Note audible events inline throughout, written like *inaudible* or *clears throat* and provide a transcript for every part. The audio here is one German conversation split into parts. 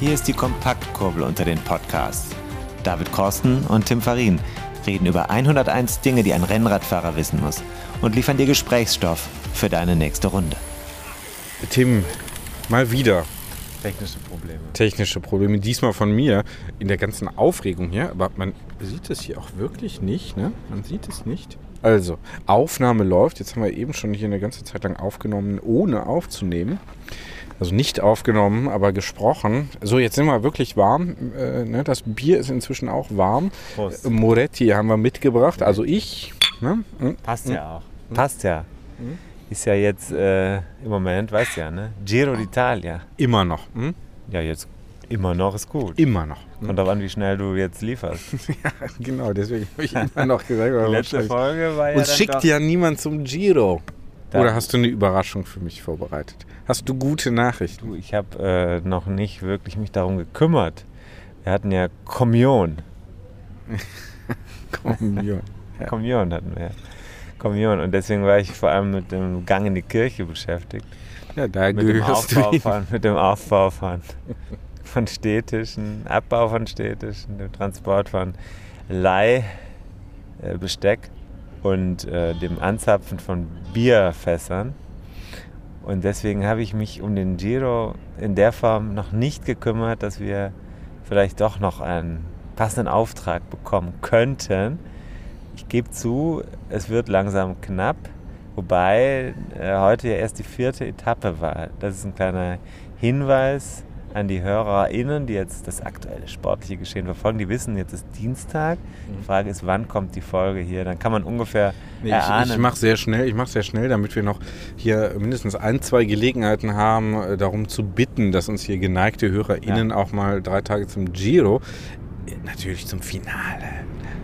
Hier ist die Kompaktkurbel unter den Podcasts. David Korsten und Tim Farin reden über 101 Dinge, die ein Rennradfahrer wissen muss und liefern dir Gesprächsstoff für deine nächste Runde. Tim, mal wieder Technische Probleme. technische Probleme. Diesmal von mir in der ganzen Aufregung hier. Aber man sieht es hier auch wirklich nicht. Ne? Man sieht es nicht. Also, Aufnahme läuft. Jetzt haben wir eben schon hier eine ganze Zeit lang aufgenommen, ohne aufzunehmen. Also nicht aufgenommen, aber gesprochen. So, jetzt sind wir wirklich warm. Äh, ne? Das Bier ist inzwischen auch warm. Prost. Moretti haben wir mitgebracht. Also ich. Ne? Hm. Passt ja auch. Passt ja. Ist ja jetzt äh, im Moment, weißt du ja, ne? Giro d'Italia. Immer noch. Hm? Ja, jetzt immer noch ist gut. Immer noch. Kommt drauf an, wie schnell du jetzt lieferst. *laughs* Genau, deswegen habe ich immer noch gesagt. Die letzte Folge war ja Uns dann schickt ja niemand zum Giro. Da- Oder hast du eine Überraschung für mich vorbereitet? Hast du gute Nachrichten? Ich habe äh, noch nicht wirklich mich darum gekümmert. Wir hatten ja Kommunion. *laughs* Komm, ja. *laughs* Kommunion hatten wir. ja. Kommunion. Und deswegen war ich vor allem mit dem Gang in die Kirche beschäftigt. ja, da Mit dem, gehörst Aufbau du von, mit dem Aufbau von, von Städtischen, Abbau von Städtischen, dem Transport von Leihbesteck und äh, dem Anzapfen von Bierfässern. Und deswegen habe ich mich um den Giro in der Form noch nicht gekümmert, dass wir vielleicht doch noch einen passenden Auftrag bekommen könnten. Ich gebe zu, es wird langsam knapp, wobei äh, heute ja erst die vierte Etappe war. Das ist ein kleiner Hinweis an die HörerInnen, die jetzt das aktuelle sportliche Geschehen verfolgen. Die wissen, jetzt ist Dienstag. Die Frage ist, wann kommt die Folge hier? Dann kann man ungefähr Nee, ich erahnen. ich mache sehr schnell, ich mache sehr schnell, damit wir noch hier mindestens ein, zwei Gelegenheiten haben, äh, darum zu bitten, dass uns hier geneigte HörerInnen auch mal drei Tage zum Giro, äh, natürlich zum Finale.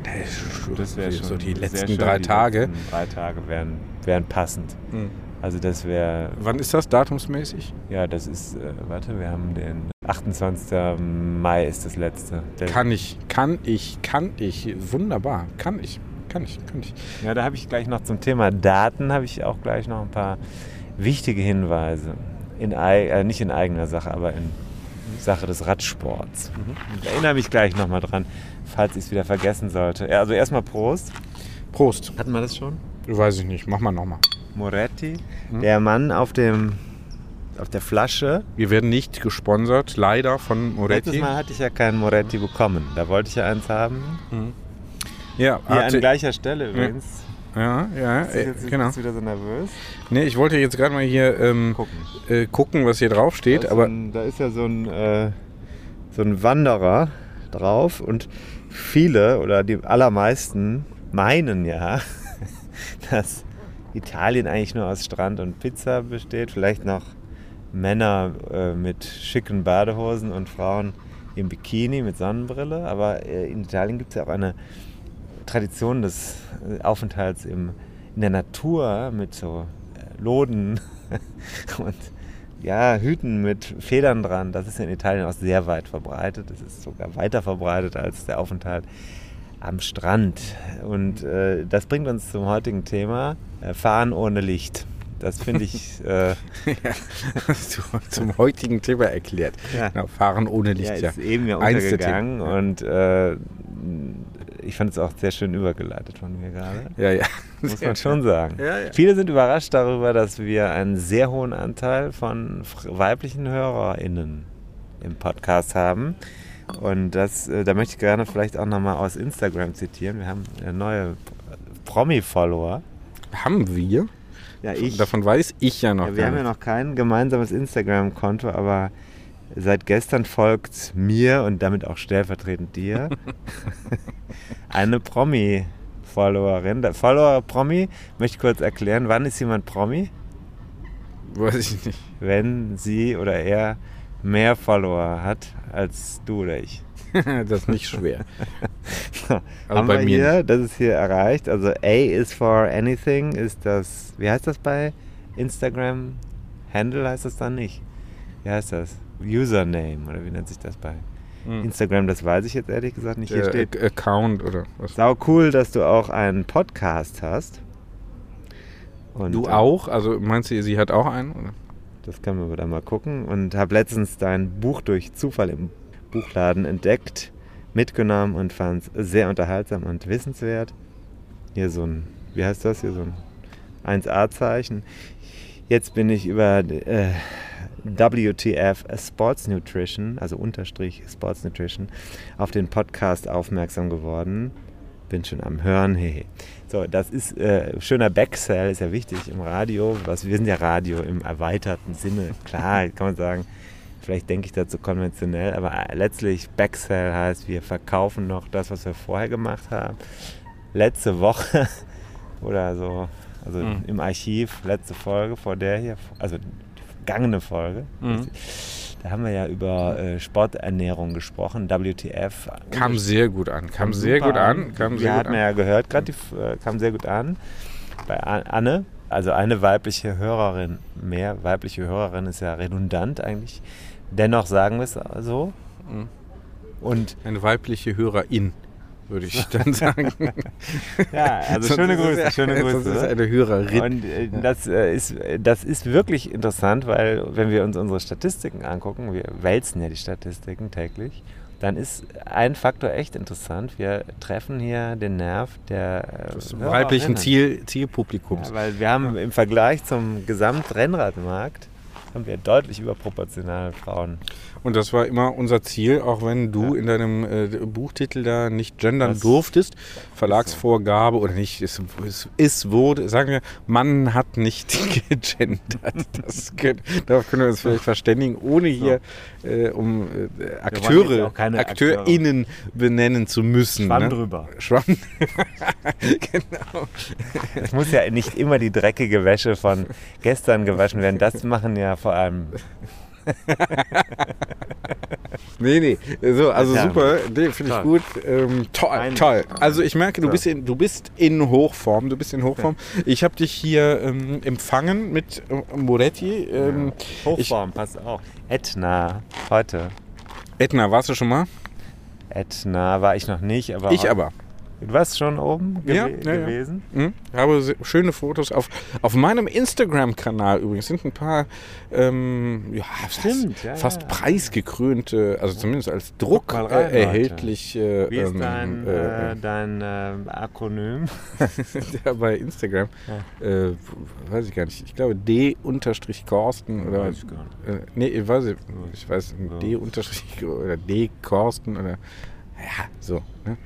Das das wäre so die letzten schön. drei Die Tage. letzten drei Tage wären, wären passend. Hm. Also das wäre, Wann ist das datumsmäßig? ja, das ist, äh, warte, wir haben den 28. Mai ist das letzte. Der, Kann ich, kann ich, kann ich. Wunderbar. Kann ich, kann ich, kann ich. Ja, da habe ich gleich noch zum Thema Daten, habe ich auch gleich noch ein paar wichtige Hinweise. In, äh, nicht in eigener Sache, aber in Sache des Radsports. Ich erinnere mich gleich nochmal dran, falls ich es wieder vergessen sollte. Ja, also erstmal Prost. Prost. Hatten wir das schon? Weiß ich nicht. Mach mal nochmal. Moretti, der Mann auf dem auf der Flasche. Wir werden nicht gesponsert, leider von Letztes Moretti. Mal hatte ich ja keinen Moretti bekommen. Da wollte ich ja eins haben. Ja, Hier an gleicher Stelle übrigens. ja, ja, Bist du äh, jetzt, genau. bist du wieder so nervös? Nee, ich wollte jetzt gerade mal hier ähm, Gucken. äh, gucken, was hier drauf steht, da ist, aber ein, da ist ja so ein, äh, so ein Wanderer drauf und viele oder die allermeisten meinen ja, *laughs* dass Italien eigentlich nur aus Strand und Pizza besteht. Vielleicht noch Männer äh, mit schicken Badehosen und Frauen im Bikini mit Sonnenbrille. Aber äh, in Italien gibt es ja auch eine Tradition des äh, Aufenthalts im, in der Natur mit so äh, Loden *laughs* und ja, Hüten mit Federn dran. Das ist in Italien auch sehr weit verbreitet. Das ist sogar weiter verbreitet als der Aufenthalt am Strand. Und äh, das bringt uns zum heutigen Thema: äh, Fahren ohne Licht. Das finde ich. *laughs* Äh, zu, zum heutigen Thema erklärt. Ja. Genau, fahren ohne ja, Licht, ja. ist eben ja Eins der untergegangen ja. und äh, ich fand es auch sehr schön übergeleitet von mir gerade. Ja, ja. Muss man schon sagen. Ja, ja. Viele sind überrascht darüber, dass wir einen sehr hohen Anteil von weiblichen HörerInnen im Podcast haben. Und das, äh, da möchte ich gerne vielleicht auch nochmal aus Instagram zitieren. Wir haben neue Promi-Follower. Haben wir? Ja, ich. Davon weiß ich ja noch Ja, wir haben ja nicht. noch kein gemeinsames Instagram-Konto, aber seit gestern folgt mir und damit auch stellvertretend dir *laughs* eine Promi-Followerin. Der Follower-Promi, möchte ich kurz erklären, wann ist jemand Promi? Weiß ich nicht. Wenn sie oder er mehr Follower hat als du oder ich. *laughs* das ist nicht schwer. *laughs* Also haben bei wir mir hier, das ist hier erreicht. Also A is for anything ist das, wie heißt das bei Instagram? Handle heißt das dann nicht. Wie heißt das? Username oder wie nennt sich das bei Instagram? Das weiß ich jetzt ehrlich gesagt nicht. Hier Der steht, Ac- Account oder was? sau cool, dass du auch einen Podcast hast. Und, Du äh, auch? Also meinst du, sie hat auch einen? Oder? Das können wir dann mal gucken. Und habe letztens dein Buch durch Zufall im Buchladen entdeckt, mitgenommen und fand es sehr unterhaltsam und wissenswert. Hier so ein, wie heißt das hier, so ein 1A-Zeichen. Jetzt bin ich über äh, WTF Sports Nutrition, also Unterstrich Sports Nutrition, auf den Podcast aufmerksam geworden. Bin schon am Hören. Hey. So, das ist äh, schöner Backsell, ist ja wichtig im Radio. Was, wir sind ja Radio im erweiterten Sinne. Klar, *laughs* kann man sagen, vielleicht denke ich dazu konventionell, aber letztlich Backsell heißt, wir verkaufen noch das, was wir vorher gemacht haben. Letzte Woche *laughs* oder so, also mhm. im Archiv, letzte Folge vor der hier, also vergangene Folge. Mhm. Da haben wir ja über äh, Sporternährung gesprochen, WTF. Kam sehr gut an, kam sehr gut an. Kam sehr hatten wir ja gehört, gerade äh, kam sehr gut an. Bei Anne, also eine weibliche Hörerin mehr. Weibliche Hörerin ist ja redundant eigentlich. Dennoch sagen wir es so. Mhm. Und eine weibliche Hörerin würde ich dann *laughs* sagen. ja, also schöne Grüße, ja, schöne *laughs* Grüße. Das ist eine Hörerin. Und äh, das, äh, ist, das ist wirklich interessant, weil wenn wir uns unsere Statistiken angucken, wir wälzen ja die Statistiken täglich, dann ist ein Faktor echt interessant. Wir treffen hier den Nerv der äh, des weiblichen Ziel, Zielpublikums. Ja, weil wir haben im Vergleich zum Gesamtrennradmarkt haben wir deutlich überproportional Frauen und das war immer unser Ziel, auch wenn du ja. in deinem äh, Buchtitel da nicht gendern das durftest. Verlagsvorgabe oder nicht, es, es, es, wurde, sagen wir, Mann hat nicht *laughs* gegendert. Das können, darauf können wir uns vielleicht verständigen, ohne hier so. äh, um äh, Akteure, AkteurInnen Akteure. benennen zu müssen. Schwamm ne? drüber. Schwamm. *laughs* genau. Es muss ja nicht immer die dreckige Wäsche von gestern gewaschen werden. Das machen ja vor allem *laughs* nee, nee. So, also ja, super. Nee, Finde ich gut. Ähm, toll, Ein, toll. Also ich merke, du bist, in, du bist in Hochform. Du bist in Hochform. Ich habe dich hier ähm, empfangen mit äh, Moretti. Ähm. Hochform, ich, passt auch. Etna, heute. Etna, warst du schon mal? Etna war ich noch nicht, aber. Ich aber. Du warst schon oben gew ja, ja, gewesen? Ja. Mhm. Ich habe schöne Fotos auf, auf meinem Instagram-Kanal übrigens. sind ein paar ähm, ja, Stimmt, fast, fast preisgekrönte, also zumindest als Druck rein, äh, erhältlich. Äh, Wie ist ähm, dein, äh, äh dein äh, Akronym? *laughs* ja, bei Instagram. Äh, weiß ich gar nicht. Ich glaube D-Korsten oder. Weiß ich gar nicht. nee, ich weiß, ich weiß oder D-Korsten oder. Ja, so. Ne?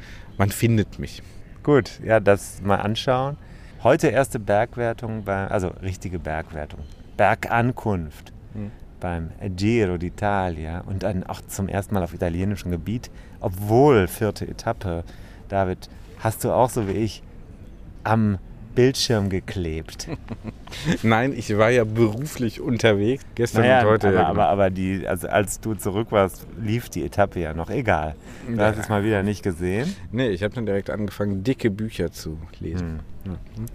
man findet mich. Gut, ja, das mal anschauen. Heute erste Bergwertung, bei, also richtige Bergwertung. Bergankunft mhm. beim Giro d'Italia und dann auch zum ersten Mal auf italienischem Gebiet, obwohl vierte Etappe. David, hast du auch so wie ich am Bildschirm geklebt. *laughs* Nein, ich war ja beruflich unterwegs, gestern naja, und heute. Aber, ja, genau. aber, aber die, also als du zurück warst, lief die Etappe ja noch. Egal. Du ja. hast es mal wieder nicht gesehen. Nee, ich habe dann direkt angefangen, dicke Bücher zu lesen. Hm. Hm.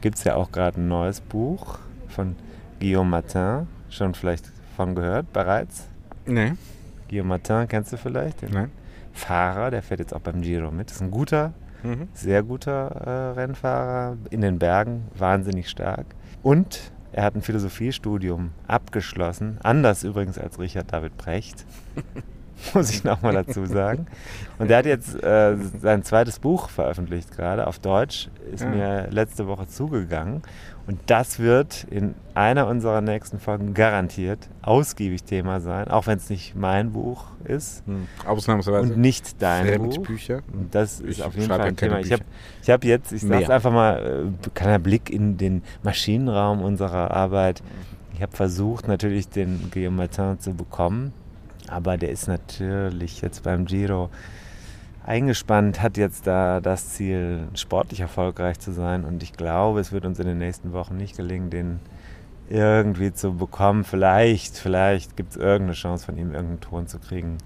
Gibt es ja auch gerade ein neues Buch von Guillaume Martin. Schon vielleicht von gehört bereits? Nee. Guillaume Martin kennst du vielleicht? Den Nein. Fahrer, der fährt jetzt auch beim Giro mit. Das ist ein guter Mhm. Sehr guter äh, Rennfahrer, in den Bergen, wahnsinnig stark. Und er hat ein Philosophiestudium abgeschlossen, anders übrigens als Richard David Brecht. *laughs* *laughs* muss ich nochmal dazu sagen. Und der hat jetzt äh, sein zweites Buch veröffentlicht gerade auf Deutsch, ist ja. mir letzte Woche zugegangen. Und das wird in einer unserer nächsten Folgen garantiert ausgiebig Thema sein, auch wenn es nicht mein Buch ist. Hm. Ausnahmsweise. Und nicht dein Sehr Buch. Bücher. Das ich ist auf jeden Fall ein Thema. Ich habe ich hab jetzt, ich sage einfach mal, äh, kleiner Blick in den Maschinenraum unserer Arbeit. Ich habe versucht, natürlich den Guillaume Martin zu bekommen, aber der ist natürlich jetzt beim Giro eingespannt, hat jetzt da das Ziel, sportlich erfolgreich zu sein. Und ich glaube, es wird uns in den nächsten Wochen nicht gelingen, den irgendwie zu bekommen. Vielleicht, vielleicht gibt es irgendeine Chance von ihm, irgendeinen Ton zu kriegen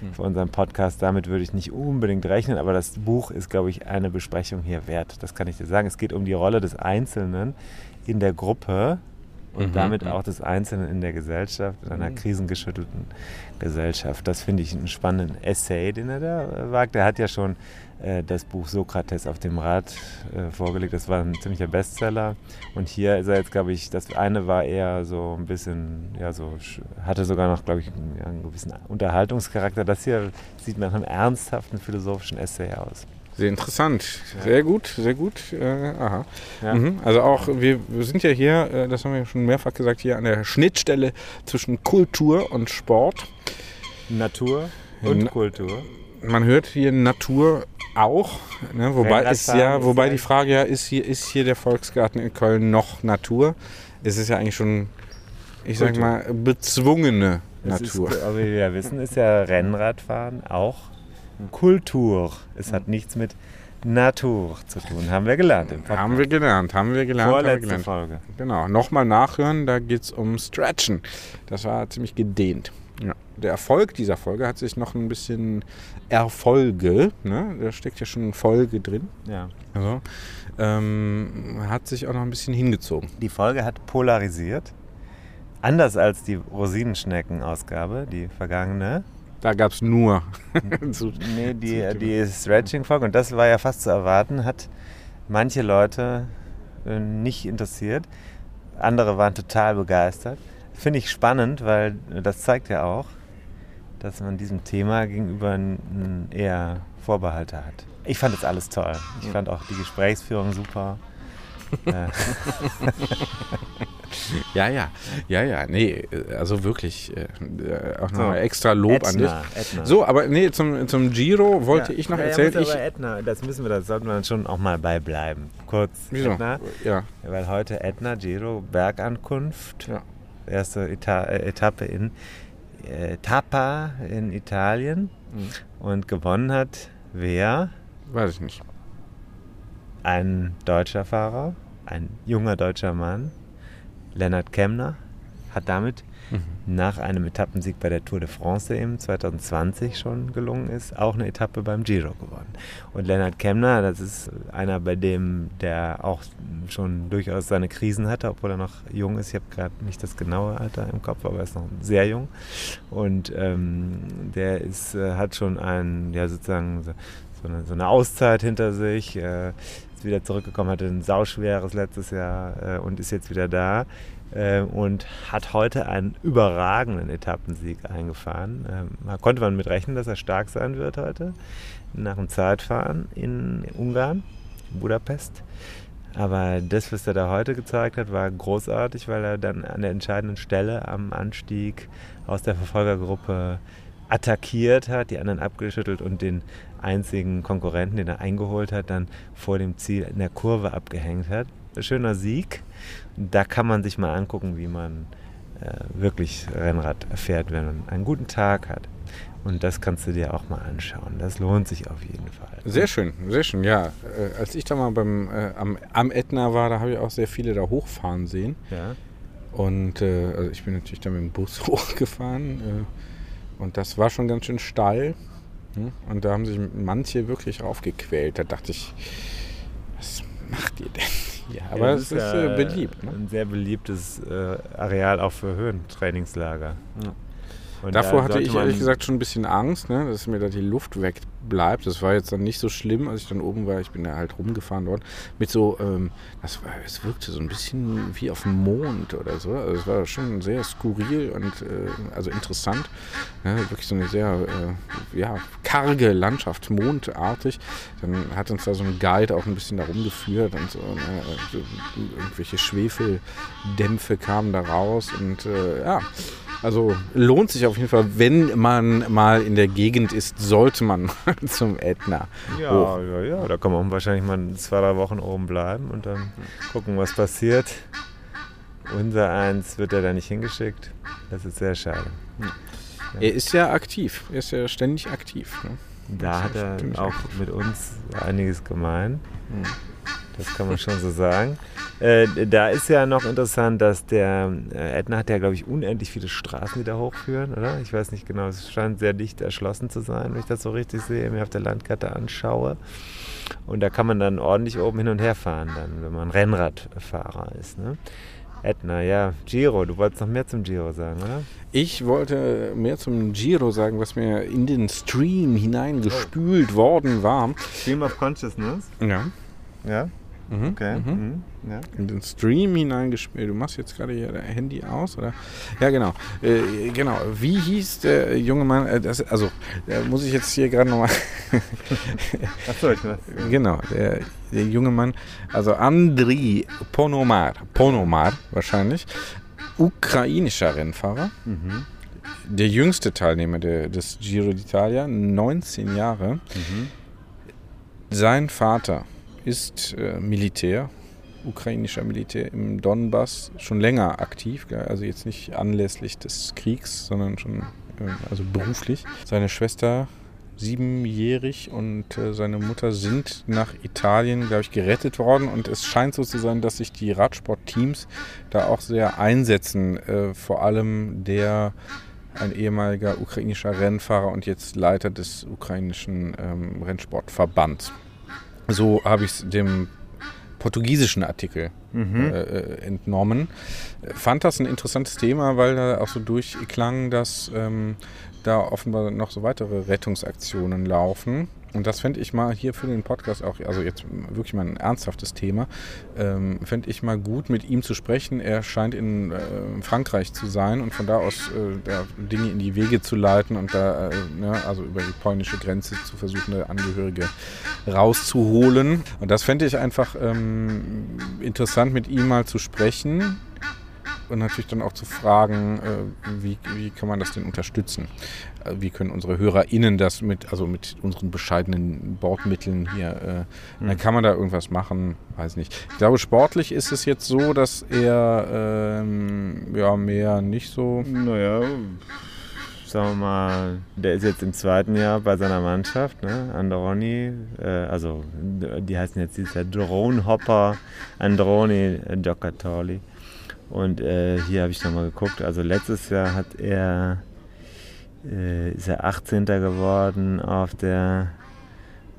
mhm. für unseren Podcast. Damit würde ich nicht unbedingt rechnen, aber das Buch ist, glaube ich, eine Besprechung hier wert. Das kann ich dir sagen. Es geht um die Rolle des Einzelnen in der Gruppe und Mhm, damit auch des Einzelnen in der Gesellschaft, in einer Mhm. krisengeschüttelten Gesellschaft. Das finde ich einen spannenden Essay, den er da äh, wagt. Er hat ja schon äh, das Buch Sokrates auf dem Rad äh, vorgelegt. Das war ein ziemlicher Bestseller. Und hier ist er jetzt, glaube ich, das eine war eher so ein bisschen, ja, so, hatte sogar noch, glaube ich, einen, einen gewissen Unterhaltungscharakter. Das hier sieht nach einem ernsthaften philosophischen Essay aus. Sehr interessant. Sehr gut, sehr gut. Äh, aha. Ja. Mhm. Also auch, wir, wir sind ja hier, äh, das haben wir schon mehrfach gesagt, hier an der Schnittstelle zwischen Kultur und Sport. Natur und Na- Kultur. Man hört hier Natur auch, ne? wobei, ist ja, ist wobei die Frage ja ist, hier, ist hier der Volksgarten in Köln noch Natur? Es ist ja eigentlich schon, ich sag Kultur. mal, bezwungene ist, Natur. aber wie wir wissen, ist ja Rennradfahren auch Kultur. Es hat nichts mit Natur zu tun, haben wir gelernt. Haben wir gelernt, haben wir gelernt, haben wir Vorletzte gelernt. Folge. Genau, nochmal nachhören, da geht es um Stretchen. Das war ziemlich gedehnt. Ja. Der Erfolg dieser Folge hat sich noch ein bisschen Erfolge, ne? da steckt ja schon Folge drin, Ja. also, ähm, hat sich auch noch ein bisschen hingezogen. Die Folge hat polarisiert. Anders als die Rosinenschnecken-Ausgabe, die vergangene. Da gab es nur. *laughs* Nee, die, die Stretching-Folge, und das war ja fast zu erwarten, hat manche Leute äh, nicht interessiert. Andere waren total begeistert. Finde ich spannend, weil das zeigt ja auch, dass man diesem Thema gegenüber einen eher Vorbehalte hat. Ich fand das alles toll. Ich fand auch die Gesprächsführung super. *laughs* *laughs* *laughs* Ja, ja, ja, ja, nee, äh, also wirklich, äh, äh, auch So, nochmal extra Lob an dich. Ätna, Ätna. So, aber nee, zum, zum Giro wollte Ja. ich noch Ja, ja, erzählen. muss ich, aber Ätna, das müssen wir, das sollten wir dann schon auch mal beibleiben. Kurz. wieso? Ätna, Ja, weil heute Ätna, Giro, Bergankunft. Ja. Erste Eta äh, Etappe in äh, Tapa in Italien. Mhm. Und gewonnen hat wer? weiß ich nicht. Ein deutscher Fahrer, ein junger deutscher Mann, Lennart Kemner, hat damit Mhm. nach einem Etappensieg bei der Tour de France, der ihm 2020 schon gelungen ist, auch eine Etappe beim Giro gewonnen. Und Lennart Kemner, das ist einer, bei dem der auch schon durchaus seine Krisen hatte, obwohl er noch jung ist. Ich habe gerade nicht das genaue Alter im Kopf, aber er ist noch sehr jung. Und ähm, der ist, äh, hat schon ein, ja sozusagen so, eine, so eine Auszeit hinter sich. Äh, ist wieder zurückgekommen, hatte ein sauschweres letztes Jahr äh, und ist jetzt wieder da äh, und hat heute einen überragenden Etappensieg eingefahren. Ähm, konnte man mit rechnen, dass er stark sein wird heute nach dem Zeitfahren in Ungarn, Budapest. Aber das, was er da heute gezeigt hat, war großartig, weil er dann an der entscheidenden Stelle am Anstieg aus der Verfolgergruppe attackiert hat, die anderen abgeschüttelt und den einzigen Konkurrenten, den er eingeholt hat, dann vor dem Ziel in der Kurve abgehängt hat. Schöner Sieg. Da kann man sich mal angucken, wie man äh, wirklich Rennrad fährt, wenn man einen guten Tag hat. Und das kannst du dir auch mal anschauen. Das lohnt sich auf jeden Fall. Sehr schön, sehr schön, ja. Äh, als ich da mal beim, äh, am, am Ätna war, da habe ich auch sehr viele da hochfahren sehen. Ja. Und äh, also ich bin natürlich da mit dem Bus *laughs* hochgefahren. Äh, und das war schon ganz schön steil. Hm? Und da haben sich manche wirklich raufgequält. Da dachte ich, was macht ihr denn hier? Aber Ja, es das ist ja äh, beliebt. Ne? Ein sehr beliebtes äh, Areal auch für Höhentrainingslager. Ja. Und Davor da hatte ich ehrlich gesagt schon ein bisschen Angst, ne, dass mir da die Luft wegbleibt. Das war jetzt dann nicht so schlimm, als ich dann oben war. Ich bin da halt rumgefahren dort. Mit so, ähm, das war, es wirkte so ein bisschen wie auf dem Mond oder so. Also es war schon sehr skurril und äh, also interessant. Ne, wirklich so eine sehr äh, ja, karge Landschaft, mondartig. Dann hat uns da so ein Guide auch ein bisschen da rumgeführt und so. Ne, so irgendwelche Schwefeldämpfe kamen da raus und äh, ja. Also lohnt sich auf jeden Fall, wenn man mal in der Gegend ist, sollte man mal *laughs* zum Ätna. Ja, hoch. ja, ja, da kann man wahrscheinlich mal zwei, drei Wochen oben bleiben und dann gucken, was passiert. Unser Eins wird er da nicht hingeschickt. Das ist sehr schade. Er ist ja aktiv, er ist ja ständig aktiv. Ne? Da hat er auch mit uns einiges gemein. Das kann man schon so sagen. Äh, da ist ja noch interessant, dass der äh, Ätna hat ja, glaube ich, unendlich viele Straßen, die da hochführen, oder? Ich weiß nicht genau, es scheint sehr dicht erschlossen zu sein, wenn ich das so richtig sehe, mir auf der Landkarte anschaue. Und da kann man dann ordentlich oben hin und her fahren, dann, wenn man Rennradfahrer ist. Ne? Etna, ja. Giro, du wolltest noch mehr zum Giro sagen, oder? Ich wollte mehr zum Giro sagen, was mir in den Stream hineingespült worden war. Stream of Consciousness? Ja. Ja. Mhm. Okay. Mhm. Mhm. Ja. in den Stream hineingespielt. Du machst jetzt gerade hier dein Handy aus, oder? Ja, genau. Äh, genau. Wie hieß der junge Mann? Äh, das, also, da muss ich jetzt hier gerade nochmal. *laughs* Achso, ich weiß. genau, der, der junge Mann. Also, Andriy Ponomar. Ponomar wahrscheinlich. Ukrainischer Rennfahrer. Mhm. Der jüngste Teilnehmer der, des Giro d'Italia, 19 Jahre. Mhm. Sein Vater ist äh, Militär, ukrainischer Militär im Donbass, schon länger aktiv, also jetzt nicht anlässlich des Kriegs, sondern schon äh, also beruflich. Seine Schwester siebenjährig und äh, seine Mutter sind nach Italien, glaube ich, gerettet worden und es scheint so zu sein, dass sich die Radsportteams da auch sehr einsetzen, vor allem der ein ehemaliger ukrainischer Rennfahrer und jetzt Leiter des ukrainischen ähm, Rennsportverbands. So habe ich es dem portugiesischen Artikel Mhm. äh, äh, entnommen. Fand das ein interessantes Thema, weil da auch so durchklang, dass ähm, da offenbar noch so weitere Rettungsaktionen laufen. Und das fände ich mal hier für den Podcast auch, also jetzt wirklich mal ein ernsthaftes Thema, ähm, fände ich mal gut, mit ihm zu sprechen. Er scheint in äh, Frankreich zu sein und von da aus äh, Dinge in die Wege zu leiten und da, äh, ne, also über die polnische Grenze zu versuchen, Angehörige rauszuholen. Und das fände ich einfach ähm, interessant, mit ihm mal zu sprechen und natürlich dann auch zu fragen, äh, wie, wie kann man das denn unterstützen? Äh, Wie können unsere HörerInnen das mit, also mit unseren bescheidenen Bordmitteln hier, äh, dann kann man da irgendwas machen, weiß nicht. Ich glaube, sportlich ist es jetzt so, dass er ähm, ja mehr nicht so. Naja, sagen wir mal, der ist jetzt im zweiten Jahr bei seiner Mannschaft, ne? Androni, äh, also die heißen jetzt dieser Drone Hopper Androni Giocattoli. Und äh, hier habe ich nochmal geguckt, also letztes Jahr hat er, äh, ist er 18. geworden auf der,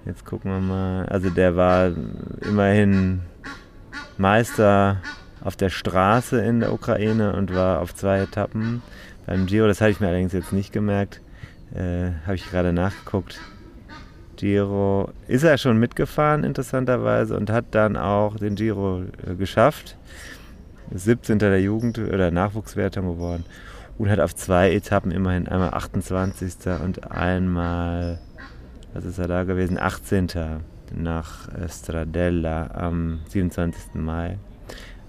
jetzt gucken wir mal, also der war immerhin Meister auf der Straße in der Ukraine und war auf zwei Etappen beim Giro. Das hatte ich mir allerdings jetzt nicht gemerkt. Äh, Habe ich gerade nachgeguckt. Giro ist er schon mitgefahren, interessanterweise, und hat dann auch den Giro äh, geschafft. Ist 17. der Jugend- oder Nachwuchswertung geworden und hat auf zwei Etappen immerhin einmal 28. und einmal, was ist er da gewesen, 18. nach äh, Stradella am 27. Mai.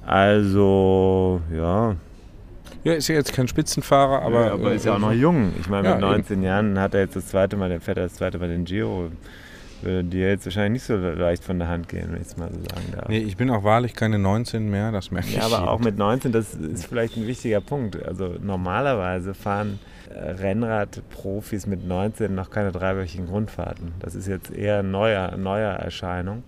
Also, ja. Ja, ist ja jetzt kein Spitzenfahrer, aber. Aber, aber ist ja auch noch äh, jung. Ich meine, Ja, mit 19 Jahren hat er jetzt das zweite Mal, der fährt er das zweite Mal den Giro. Würde dir jetzt wahrscheinlich nicht so leicht von der Hand gehen, wenn ich es mal so sagen darf. Nee, ich bin auch wahrlich keine 19 mehr, das merke ich. Ja, aber jeden auch mit 19, das ist vielleicht ein wichtiger Punkt. Also normalerweise fahren äh, Rennradprofis mit 19 noch keine dreiwöchigen Grundfahrten. Das ist jetzt eher eine neuer, neuer Erscheinung.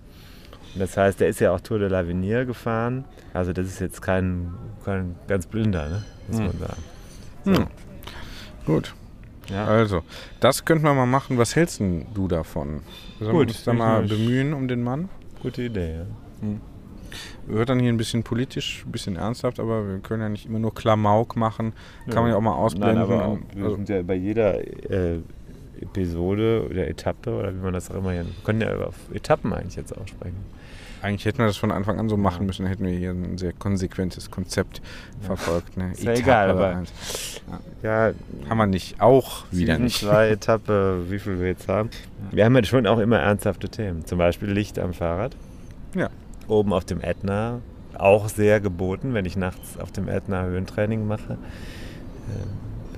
Und das heißt, der ist ja auch Tour de l'Avenir gefahren. Also das ist jetzt kein, kein ganz blinder, ne? muss Hm. man sagen. Hm. Gut. Ja. Also, das könnten wir mal machen. Was hältst du davon? Sollen wir Gut, uns da mal bemühen um den Mann? Gute Idee, ja. Wird dann hier ein bisschen politisch, ein bisschen ernsthaft, aber wir können ja nicht immer nur Klamauk machen. Kann man ja auch mal ausblenden. Nein, aber auch, wir also, sind ja bei jeder äh, Episode oder Etappe oder wie man das auch immer hier. Wir können ja über Etappen eigentlich jetzt auch sprechen. eigentlich hätten wir das von Anfang an so machen Ja. müssen. Hätten wir hier ein sehr konsequentes Konzept verfolgt. Ne? Ist ja egal, aber- eins. Ja, Haben wir nicht. Auch wieder nicht. 2 Etappe, wie viel wir jetzt haben. Wir haben ja schon auch immer ernsthafte Themen. Zum Beispiel Licht am Fahrrad. Ja. Oben auf dem Ätna. Auch sehr geboten, wenn ich nachts auf dem Ätna Höhentraining mache.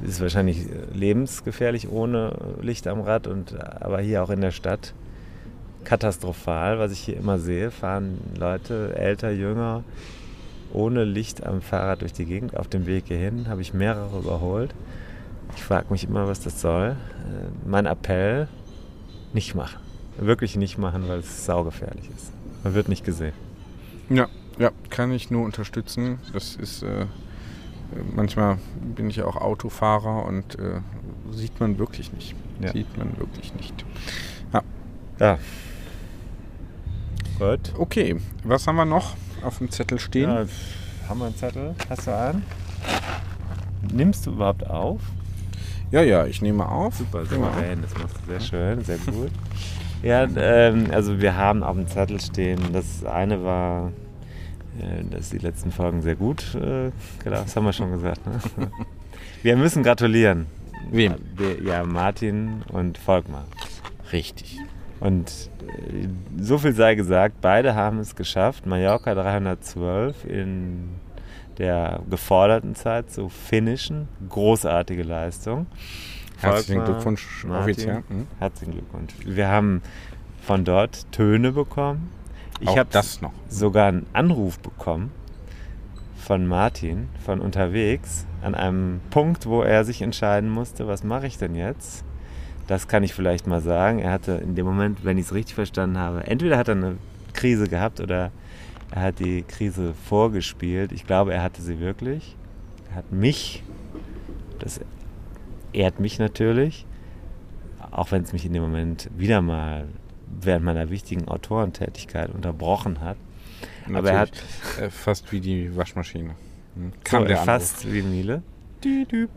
Ist wahrscheinlich äh, lebensgefährlich ohne Licht am Rad, und, aber hier auch in der Stadt katastrophal, was ich hier immer sehe. Fahren Leute, älter, jünger, ohne Licht am Fahrrad durch die Gegend. Auf dem Weg hierhin habe ich mehrere überholt. Ich frage mich immer, was das soll. Äh, Mein Appell, nicht machen. Wirklich nicht machen, weil es saugefährlich ist. Man wird nicht gesehen. Ja, ja, kann ich nur unterstützen. Das ist äh, manchmal bin ich ja auch Autofahrer und äh, sieht man wirklich nicht. Ja. Sieht man wirklich nicht. Ja. Gut. Okay, was haben wir noch auf dem Zettel stehen? Ja, Haben wir einen Zettel? Hast du einen? Nimmst du überhaupt auf? Ja, ja, ich nehme auf. Super, souverän, das machst du sehr schön, sehr gut. Ja, ähm, also wir haben auf dem Zettel stehen, das eine war, dass die letzten Folgen sehr gut äh, gelaufen Das haben wir schon gesagt. Ne? *laughs* Wir müssen gratulieren. Wem? Ja, Martin und Volkmar. Richtig. Und äh, so viel sei gesagt, beide haben es geschafft. Mallorca 312 in der geforderten Zeit zu finishen. Großartige Leistung. Herzlichen Volkmar, Glückwunsch Martin, offiziell. Hm? Herzlichen Glückwunsch. Wir haben von dort Töne bekommen. Ich habe das noch. sogar einen Anruf bekommen von Martin von unterwegs an einem Punkt, wo er sich entscheiden musste, was mache ich denn jetzt? Das kann ich vielleicht mal sagen. Er hatte in dem Moment, wenn ich es richtig verstanden habe, entweder hat er eine Krise gehabt oder er hat die Krise vorgespielt. Ich glaube, er hatte sie wirklich. Er hat mich, das ehrt mich natürlich, auch wenn es mich in dem Moment wieder mal während meiner wichtigen Autorentätigkeit unterbrochen hat. Aber er hat Natürlich, äh, fast wie die Waschmaschine. Hm? Kam so, der Anruf. fast wie Miele.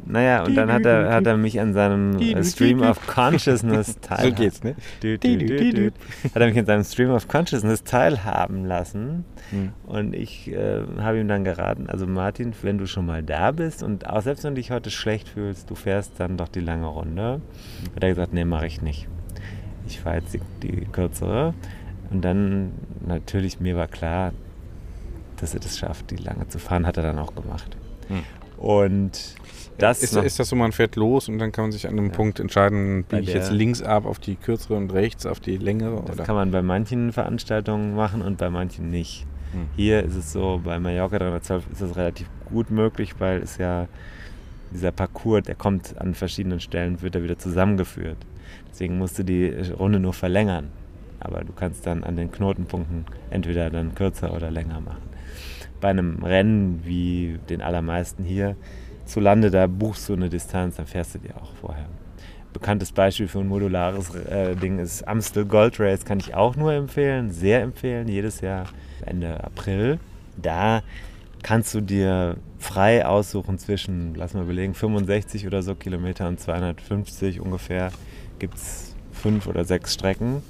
Naja, und dann hat er, hat er mich an seinem äh, Stream of Consciousness *laughs* So teilhaben geht's, ne? Dü, dü, dü, dü. Hat er mich in seinem Stream of Consciousness teilhaben lassen. Hm. Und ich äh, habe ihm dann geraten, also Martin, wenn du schon mal da bist und auch selbst wenn du dich heute schlecht fühlst, du fährst dann doch die lange Runde. Hat er gesagt, nee, mache ich nicht. Ich fahre jetzt die, die kürzere. Und dann natürlich, mir war klar, dass er das schafft, die lange zu fahren, hat er dann auch gemacht. Hm. Und das ist, ist das so, man fährt los und dann kann man sich an einem Ja. Punkt entscheiden, biege ich jetzt links ab auf die kürzere und rechts auf die längere? Das Oder? kann man bei manchen Veranstaltungen machen und bei manchen nicht. Hm. Hier ist es so, bei Mallorca 312 ist es relativ gut möglich, weil es ja dieser Parcours, der kommt an verschiedenen Stellen, wird er wieder zusammengeführt. Deswegen musst du die Runde nur verlängern. Aber du kannst dann an den Knotenpunkten entweder dann kürzer oder länger machen. Bei einem Rennen wie den allermeisten hier zu Lande, da buchst du eine Distanz, dann fährst du die auch vorher. Bekanntes Beispiel für ein modulares äh, Ding ist Amstel Gold Race, kann ich auch nur empfehlen, sehr empfehlen, jedes Jahr Ende April. Da kannst du dir frei aussuchen zwischen, lass mal überlegen, 65 oder so Kilometer und 250 ungefähr. Gibt es fünf oder sechs Strecken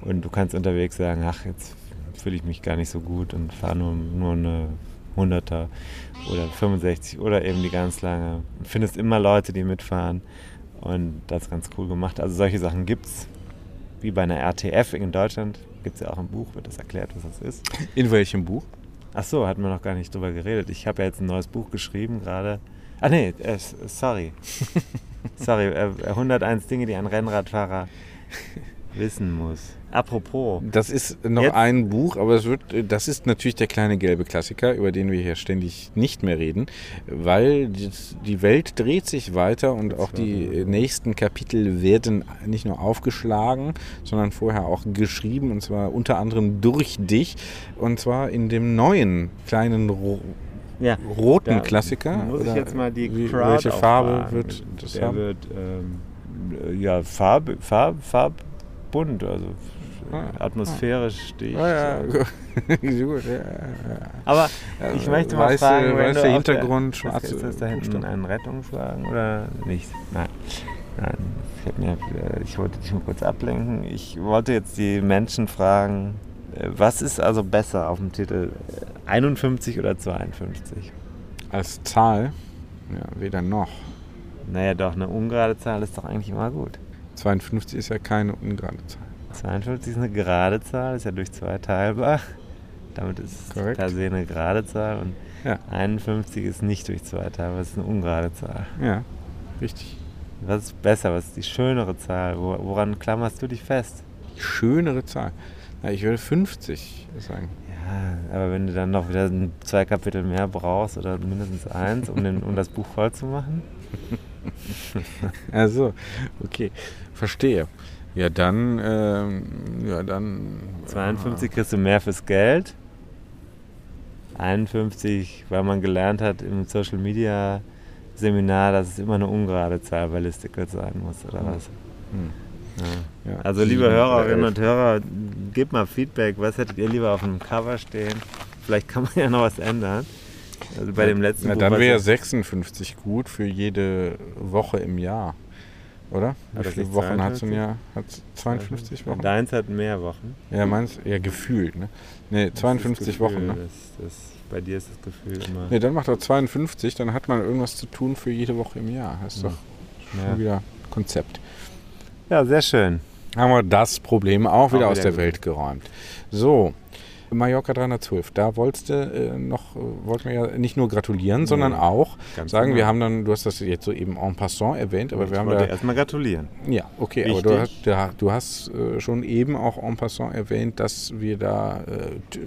und du kannst unterwegs sagen, ach, jetzt fühle ich mich gar nicht so gut und fahre nur, nur eine 100er oder 65 oder eben die ganz lange. Und findest immer Leute, die mitfahren und das ist ganz cool gemacht. Also solche Sachen gibt es, wie bei einer RTF in Deutschland, gibt es ja auch ein Buch, wird das erklärt, was das ist. In welchem Buch? Ach so, hatten wir noch gar nicht drüber geredet. Ich habe ja jetzt ein neues Buch geschrieben gerade. Ah nee, äh, sorry. *laughs* sorry, äh, 101 Dinge, die ein Rennradfahrer wissen muss. Apropos, Das ist noch Jetzt- ein Buch, aber es wird, das ist natürlich der kleine gelbe Klassiker, über den wir hier ständig nicht mehr reden, weil die, Welt dreht sich weiter und auch die nächsten Kapitel werden nicht nur aufgeschlagen, sondern vorher auch geschrieben und zwar unter anderem durch dich und zwar in dem neuen kleinen ja, roten da Klassiker. muss ich jetzt mal die Crowd Welche Farbe fragen. wird das Der haben? wird, ähm, ja, Farb, Farb, farbbunt, also Ah, atmosphärisch dicht. Ah, ja. *laughs* Gut, ja, ja. Aber Ja, ich möchte mal weiße- fragen, wenn du Hintergrund, der, schwarze ist, das da hinten Buchstaben. ein Rettungswagen oder nicht? Nein. Nein. Ich, mir, äh, ich wollte dich mal kurz ablenken. Ich wollte jetzt die Menschen fragen, äh, was ist also besser auf dem Titel? äh, 51 oder 52? Als Zahl, ja, weder noch. Naja, doch, eine ungerade Zahl ist doch eigentlich immer gut. 52 ist ja keine ungerade Zahl. 52 ist eine gerade Zahl, ist ja durch zwei teilbar. Damit ist es Korrekt. per se eine gerade Zahl. Und Ja. 51 ist nicht durch zwei teilbar, es ist eine ungerade Zahl. Ja, richtig. Was ist besser? Was ist die schönere Zahl? Wo- Woran klammerst du dich fest? Die schönere Zahl. Na, ich würde 50 sagen. Ja, aber wenn du dann noch wieder zwei Kapitel mehr brauchst oder mindestens eins, um, den, um das Buch voll zu machen? Also, *laughs* okay, verstehe. Ja, dann, ähm, ja, dann. 52 kriegst du mehr fürs Geld. 51, weil man gelernt hat im Social Media Seminar, dass es immer eine ungerade Zahl ballistiker sein muss, oder was? Hm. Ja. Ja, Also liebe Hörerinnen und Hörer, gebt mal Feedback. Was hättet ihr lieber auf dem Cover stehen? Vielleicht kann man ja noch was ändern. Also bei dem letzten Na, Buch dann wäre es 56 gut für jede Woche im Jahr. Oder? Hat Wie das viele Wochen hat ein 52? Jahr? Hat 52 Wochen? Deins hat mehr Wochen. Ja, meins, ja, gefühlt, ne? Ne, Das ist 52 das Wochen, Gefühl, ne? Das, das, bei dir ist das Gefühl immer. Ne, dann macht er 52, dann hat man irgendwas zu tun für jede Woche im Jahr. Das ist doch schon Ja. wieder Konzept. Ja, sehr schön. Haben wir das Problem auch wieder Auch aus wieder der. Welt geräumt. So, Mallorca 312, da wolltest du äh, noch, äh, wollten wir ja nicht nur gratulieren, Nee, sondern auch ganz sagen, wir genau. haben dann, du hast das jetzt so eben en passant erwähnt, aber ich wir haben wollte da erstmal gratulieren. Ja, okay, aber du hast, ja, du hast äh, schon eben auch en passant erwähnt, dass wir da äh,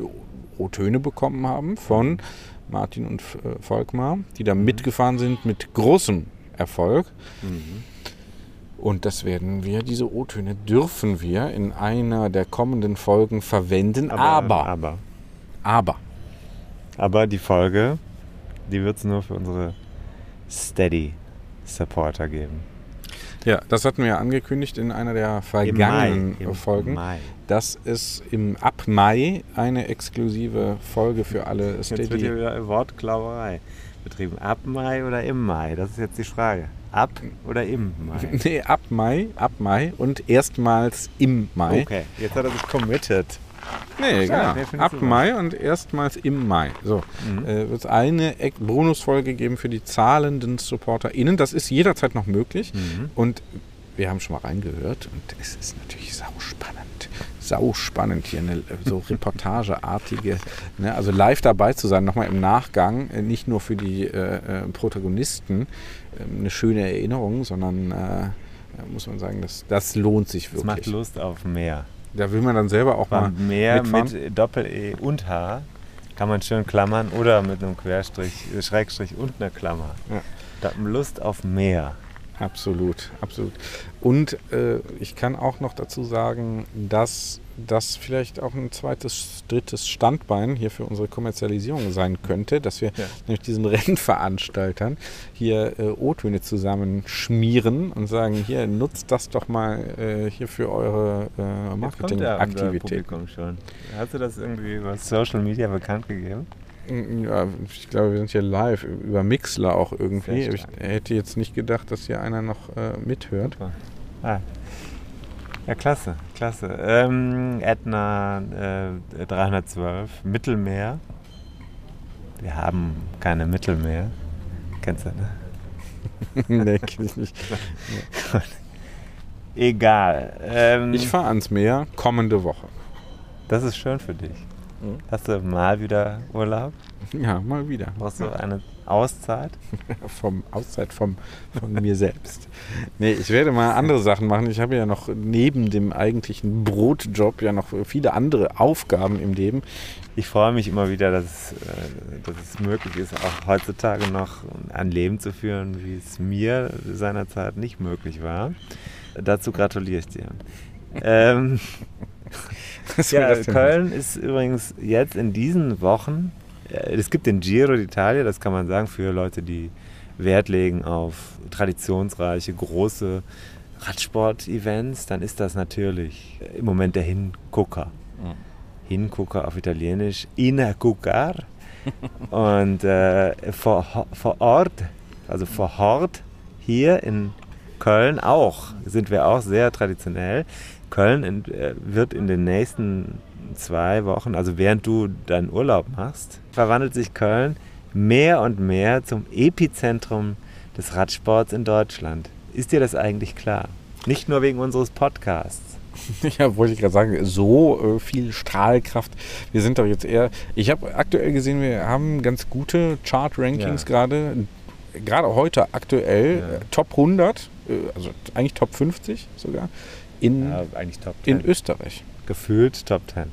O-Töne bekommen haben von Martin und äh, Volkmar, die Mhm. da mitgefahren sind mit großem Erfolg. Mhm. Und das werden wir, diese O-Töne dürfen wir in einer der kommenden Folgen verwenden. Aber, aber, aber. Aber die Folge, die wird es nur für unsere Steady-Supporter geben. ja, das hatten wir ja angekündigt in einer der vergangenen Im Folgen. Mai. dass es im ab Mai eine exklusive Folge für alle Jetzt wird Steady hier wieder Wortklauberei betrieben. Ab Mai oder im Mai? Das ist jetzt die Frage. Ab oder im Mai? *laughs* Nee, ab Mai, ab Mai und erstmals im Mai. Okay, jetzt hat er sich committed. Nee, genau. nee, Ab Mai und erstmals im Mai. So, Mhm. äh, wird es eine Bonusfolge geben für die zahlenden SupporterInnen. Das ist jederzeit noch möglich. Mhm. Und wir haben schon mal reingehört und es ist natürlich sauspannend. Sauspannend hier, eine so reportageartige, ne, also live dabei zu sein, nochmal im Nachgang, äh, nicht nur für die äh, äh, Protagonisten äh, eine schöne Erinnerung, sondern äh, muss man sagen, das, das lohnt sich Das macht wirklich. Lust auf mehr. Da will man dann selber auch mal Beim Meer mitfahren. mit Doppel-E und H kann man schön klammern oder mit einem Querstrich, Schrägstrich und einer Klammer. Ja. Da hat man Lust auf mehr. Absolut, absolut. Und äh, ich kann auch noch dazu sagen, dass das vielleicht auch ein zweites, drittes Standbein hier für unsere Kommerzialisierung sein könnte, dass wir Ja. nämlich diesen *laughs* Rennveranstaltern hier äh, O-Töne zusammenschmieren und sagen, hier nutzt das doch mal äh, hier für eure äh, schon. Hast du das irgendwie über Social Media bekannt gegeben? Ja, ich glaube, wir sind hier live über Mixler auch irgendwie. Ich hätte jetzt nicht gedacht, dass hier einer noch äh, mithört. Ah. Ja, klasse, klasse. Ähm, Ätna äh, 312, Mittelmeer. Wir haben keine Mittelmeer. Kennst du, ne? *laughs* nee, kenn ich nicht. Egal. Ähm, Ich fahre ans Meer kommende Woche. das ist schön für dich. Mhm. Hast du mal wieder Urlaub? Ja, mal wieder. Brauchst du eine Auszeit? *laughs* Vom Auszeit vom, von mir selbst. Nee, ich werde mal andere Sachen machen. Ich habe ja noch neben dem eigentlichen Brotjob ja noch viele andere Aufgaben im Leben. Ich freue mich immer wieder, dass, es, äh, dass es möglich ist, auch heutzutage noch ein Leben zu führen, wie es mir seinerzeit nicht möglich war. Dazu gratuliere ich dir. *laughs* ähm, *laughs* ja, Köln ist übrigens jetzt in diesen Wochen, äh, es gibt den Giro d'Italia, das kann man sagen, für Leute, die Wert legen auf traditionsreiche, große Radsport-Events, dann ist das natürlich im Moment der Hingucker. Mhm. Hingucker auf Italienisch, Inacucar. *laughs* Und äh, vor, vor Ort, also vor Ort, hier in Köln auch, sind wir auch sehr traditionell. Köln in, äh, wird in den nächsten zwei Wochen, also während du deinen Urlaub machst, verwandelt sich Köln mehr und mehr zum Epizentrum des Radsports in Deutschland. Ist dir das eigentlich klar? Nicht nur wegen unseres Podcasts. *laughs* Ja, wollte ich gerade sagen, so äh, viel Strahlkraft. Wir sind doch jetzt eher. Ich habe aktuell gesehen, wir haben ganz gute Chart-Rankings Ja. gerade. Gerade heute aktuell Ja. äh, Top 100, äh, also eigentlich Top 50 sogar, in, Ja, eigentlich Top in 10. Österreich. Gefühlt Top 10.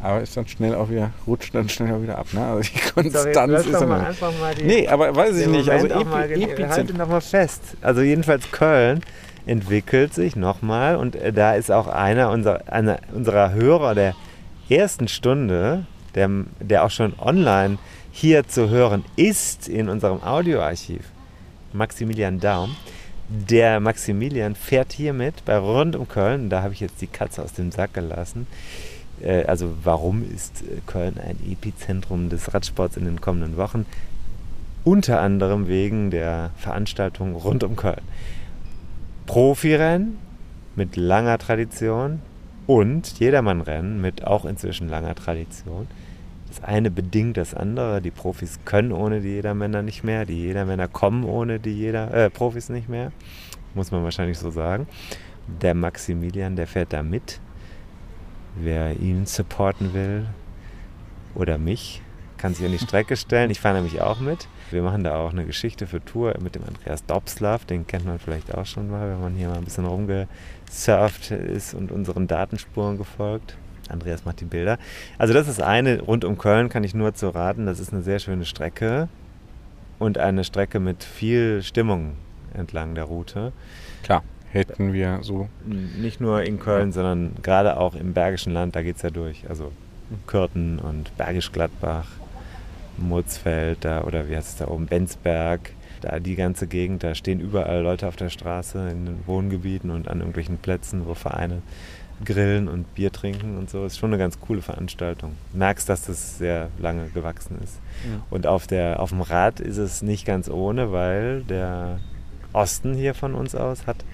Aber ist dann schnell auch wieder, rutscht dann schnell auch wieder ab. Ne? Also die Konstanz ist dann. einfach mal die Nee, aber weiß ich nicht. Also Moment auch mal, Epi ge- halt Epizentrum. noch mal fest. Also jedenfalls Köln entwickelt sich nochmal und äh, da ist auch einer unserer, einer unserer Hörer der ersten Stunde, der, der auch schon online hier zu hören ist in unserem Audioarchiv, Maximilian Daum. Der Maximilian fährt hiermit bei Rund um Köln, da habe ich jetzt die Katze aus dem Sack gelassen, Äh, also warum ist äh, Köln ein Epizentrum des Radsports in den kommenden Wochen? Unter anderem wegen der Veranstaltungen rund um Köln. Profirennen mit langer Tradition und Jedermannrennen mit auch inzwischen langer Tradition. Das eine bedingt das andere. Die Profis können ohne die Jedermänner nicht mehr. Die Jedermänner kommen ohne die Jeder, äh, Profis nicht mehr. Muss man wahrscheinlich so sagen. Der Maximilian, der fährt da mit. Wer ihn supporten will oder mich, kann sich an die Strecke *laughs* stellen. Ich fahre nämlich auch mit. Wir machen da auch eine Geschichte für Tour mit dem Andreas Dobslav. Den kennt man vielleicht auch schon mal, wenn man hier mal ein bisschen rumgesurft ist und unseren Datenspuren gefolgt. Andreas macht die Bilder. Also das ist eine, rund um Köln kann ich nur zu raten. Das ist eine sehr schöne Strecke und eine Strecke mit viel Stimmung entlang der Route. Klar, hätten wir so. Nicht nur in Köln, sondern gerade auch im Bergischen Land, da geht es ja durch. Also Kürten und Bergisch Gladbach, Murzfeld da oder wie heißt es da oben, Benzberg. Da die ganze Gegend, da stehen überall Leute auf der Straße in den Wohngebieten und an irgendwelchen Plätzen, wo Vereine grillen und Bier trinken und so. Ist schon eine ganz coole Veranstaltung. Du merkst, dass das sehr lange gewachsen ist. Ja. Und auf, der, auf dem Rad ist es nicht ganz ohne, weil der Osten hier von uns aus hat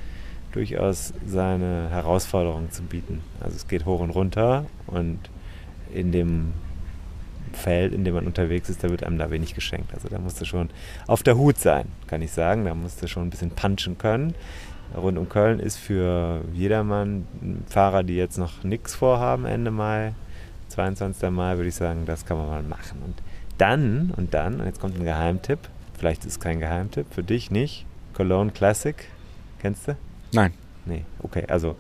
durchaus seine Herausforderungen zu bieten. Also es geht hoch und runter und in dem Feld, in dem man unterwegs ist, da wird einem da wenig geschenkt. Also da musst du schon auf der Hut sein, kann ich sagen. Da musst du schon ein bisschen punchen können rund um Köln ist für jedermann Fahrer, die jetzt noch nichts vorhaben, Ende Mai, 22. Mai, würde ich sagen, das kann man mal machen. Und dann, und dann, und jetzt kommt ein Geheimtipp, vielleicht ist es kein Geheimtipp, für dich nicht, Cologne Classic, kennst du? Nein. Nee, okay, also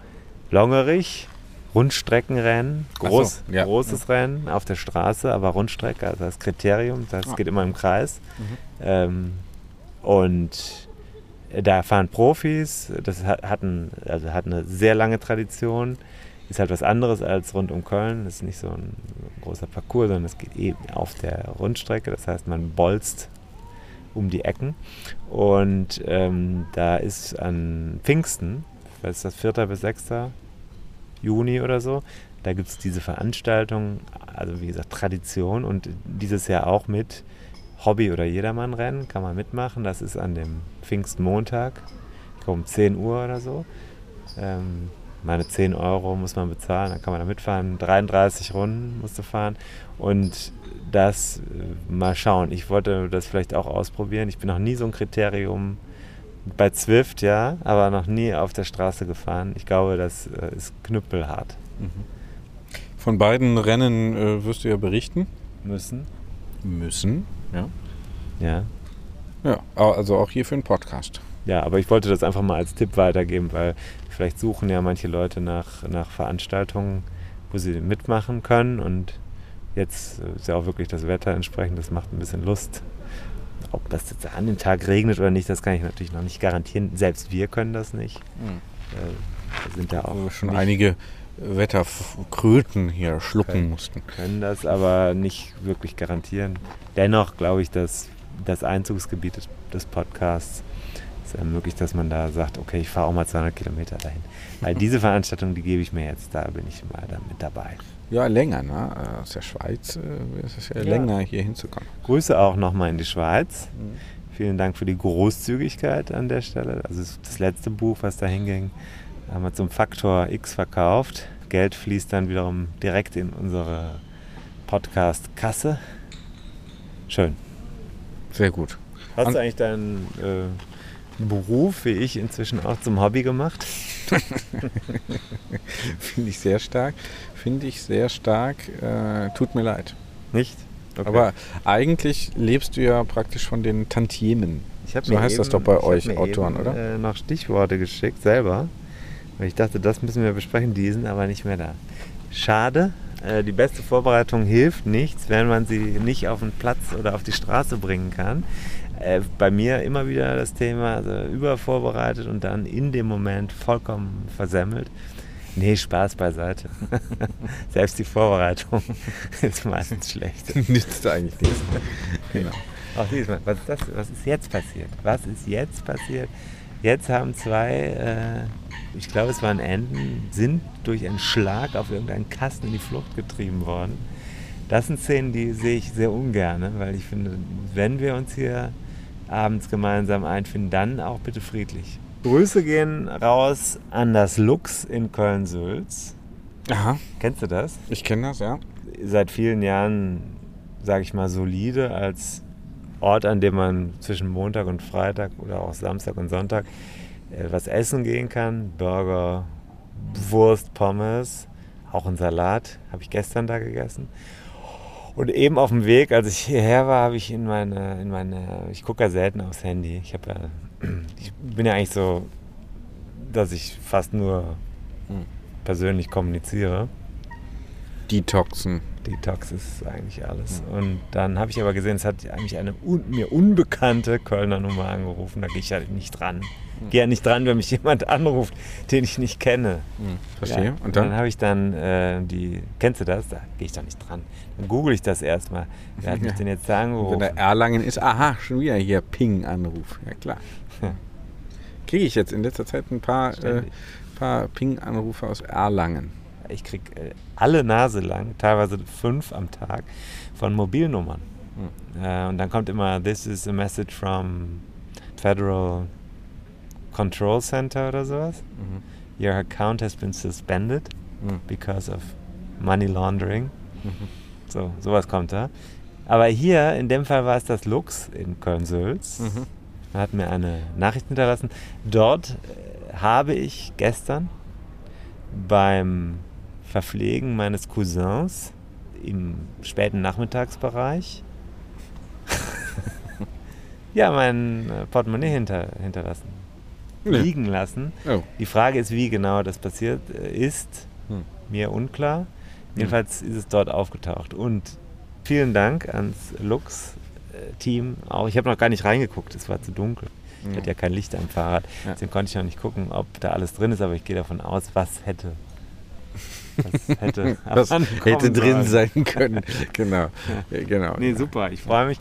Longerich, Rundstreckenrennen, groß, so, ja. großes ja. Rennen auf der Straße, aber Rundstrecke, also das Kriterium, das ah. geht immer im Kreis. Mhm. Ähm, und da fahren Profis, das hat, hat, ein, also hat eine sehr lange Tradition, ist halt was anderes als rund um Köln. Das ist nicht so ein großer Parcours, sondern es geht eben auf der Rundstrecke. Das heißt, man bolzt um die Ecken. Und ähm, da ist an Pfingsten, was ist das, 4. bis 6. Juni oder so, da gibt es diese Veranstaltung, also wie gesagt, Tradition und dieses Jahr auch mit Hobby- oder Jedermann-Rennen, kann man mitmachen. Das ist an dem Pfingstmontag, ich glaube um 10 Uhr oder so. Ähm, meine 10 Euro muss man bezahlen, dann kann man da mitfahren. 33 Runden musst du fahren. Und das äh, mal schauen. Ich wollte das vielleicht auch ausprobieren. Ich bin noch nie so ein Kriterium bei Zwift, ja, aber noch nie auf der Straße gefahren. Ich glaube, das äh, ist knüppelhart. Mhm. Von beiden Rennen äh, wirst du ja berichten. Müssen. Müssen. Ja. Ja. Ja, also auch hier für einen Podcast. Ja, aber ich wollte das einfach mal als Tipp weitergeben, weil vielleicht suchen ja manche Leute nach, nach Veranstaltungen, wo sie mitmachen können und jetzt ist ja auch wirklich das Wetter entsprechend, das macht ein bisschen Lust. Ob das jetzt an dem Tag regnet oder nicht, das kann ich natürlich noch nicht garantieren. Selbst wir können das nicht. Mhm. Äh, sind da auch also schon einige Wetterkröten hier schlucken können, mussten. Können das aber nicht wirklich garantieren. Dennoch glaube ich, dass das Einzugsgebiet des, des Podcasts es ermöglicht, dass man da sagt, okay, ich fahre auch mal 200 Kilometer dahin. Weil diese Veranstaltung, die gebe ich mir jetzt, da bin ich mal dann mit dabei. Ja, länger, ne? Aus der Schweiz äh, ist es ja, ja, länger, hier hinzukommen. Grüße auch nochmal in die Schweiz. Mhm. Vielen Dank für die Großzügigkeit an der Stelle. Also das letzte Buch, was da hinging, haben wir zum Faktor X verkauft. Geld fließt dann wiederum direkt in unsere Podcast-Kasse. Schön. Sehr gut. Hast du eigentlich deinen äh, Beruf, wie ich, inzwischen auch zum Hobby gemacht? *laughs* Finde ich sehr stark. Finde ich sehr stark. Äh, tut mir leid. Nicht? Okay. Aber eigentlich lebst du ja praktisch von den Tantiemen. so heißt eben, das doch bei euch Autoren, eben, oder? Äh, noch Stichworte geschickt selber. Weil ich dachte, das müssen wir besprechen, die sind aber nicht mehr da. Schade. Äh, die beste Vorbereitung hilft nichts, wenn man sie nicht auf den Platz oder auf die Straße bringen kann. Äh, bei mir immer wieder das Thema also übervorbereitet und dann in dem Moment vollkommen versemmelt. Nee, Spaß beiseite. *laughs* Selbst die Vorbereitung *laughs* ist meistens schlecht. *laughs* Nützt eigentlich nichts. Genau. Auch diesmal, was ist, das, was ist jetzt passiert? Was ist jetzt passiert? Jetzt haben zwei, äh, ich glaube es waren Enten, sind durch einen Schlag auf irgendeinen Kasten in die Flucht getrieben worden. Das sind Szenen, die sehe ich sehr ungern, weil ich finde, wenn wir uns hier abends gemeinsam einfinden, dann auch bitte friedlich. Grüße gehen raus an das Lux in Köln-Sülz. Aha, Kennst du das? ich kenne das, ja. Seit vielen Jahren, sage ich mal, solide als Ort, an dem man zwischen Montag und Freitag oder auch Samstag und Sonntag äh, was essen gehen kann. Burger, Wurst, Pommes, auch ein Salat, habe ich gestern da gegessen. Und eben auf dem Weg, als ich hierher war, habe ich in meine, in meine, ich gucke ja selten aufs Handy. Ich habe ja, *clears throat* ich bin ja eigentlich so, dass ich fast nur Hm. persönlich kommuniziere. Detoxen. Detox ist eigentlich alles. Und dann habe ich aber gesehen, es hat eigentlich eine un mir unbekannte Kölner Nummer angerufen. Da gehe ich ja nicht dran. Gehe ja nicht dran, wenn mich jemand anruft, den ich nicht kenne. Hm, verstehe. Ja, Und dann? habe ich dann äh, die, kennst du das? Da gehe ich doch nicht dran. Dann google ich das erstmal. Wer hat *laughs* mich denn jetzt da Wenn angerufen? der Erlangen ist, aha, schon wieder hier Ping-Anruf. Ja klar. *laughs* Kriege ich jetzt in letzter Zeit ein paar, äh, paar Ping-Anrufe aus Erlangen. Ich kriege äh, alle Nase lang, teilweise fünf am Tag, von Mobilnummern. Hm. Äh, und dann kommt immer, this is a message from Federal Control Center oder sowas. Mhm. Your account has been suspended Mhm. because of money laundering. Mhm. So, sowas kommt da. Aber hier, in dem Fall war es das Lux in Köln-Sülz. Mhm. Hat mir eine Nachricht hinterlassen. Dort äh, habe ich gestern beim Verpflegen meines Cousins im späten Nachmittagsbereich *laughs* ja mein äh, Portemonnaie hinter, hinterlassen, Nee. liegen lassen. Oh. Die Frage ist, wie genau das passiert äh, ist, Hm. mir unklar. Jedenfalls ist es dort aufgetaucht. Und vielen Dank ans Lux-Team. Auch ich habe noch gar nicht reingeguckt, es war zu dunkel. Ich Mhm. hatte ja kein Licht am Fahrrad, Ja. deswegen konnte ich noch nicht gucken, ob da alles drin ist, aber ich gehe davon aus, was hätte. Was hätte, Das hätte *laughs* drin sein können. genau. Ja, *laughs* genau. Nee, super, ich freue mich.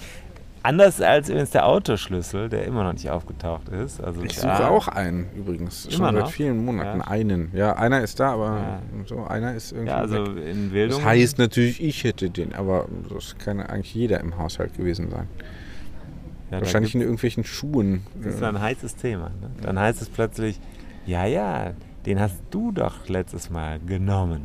Anders als übrigens der Autoschlüssel, der immer noch nicht aufgetaucht ist. Also Ich suche auch einen übrigens. Schon seit noch? vielen Monaten. Ja. einen. Ja, einer ist da, aber Ja. so einer ist irgendwie. Ja, also weg. in Bildung. Das heißt natürlich, ich hätte den, aber das kann eigentlich jeder im Haushalt gewesen sein. ja, Wahrscheinlich in irgendwelchen Schuhen. Das ist ein heißes Thema. Ne? Dann heißt es plötzlich, ja, ja, den hast du doch letztes Mal genommen.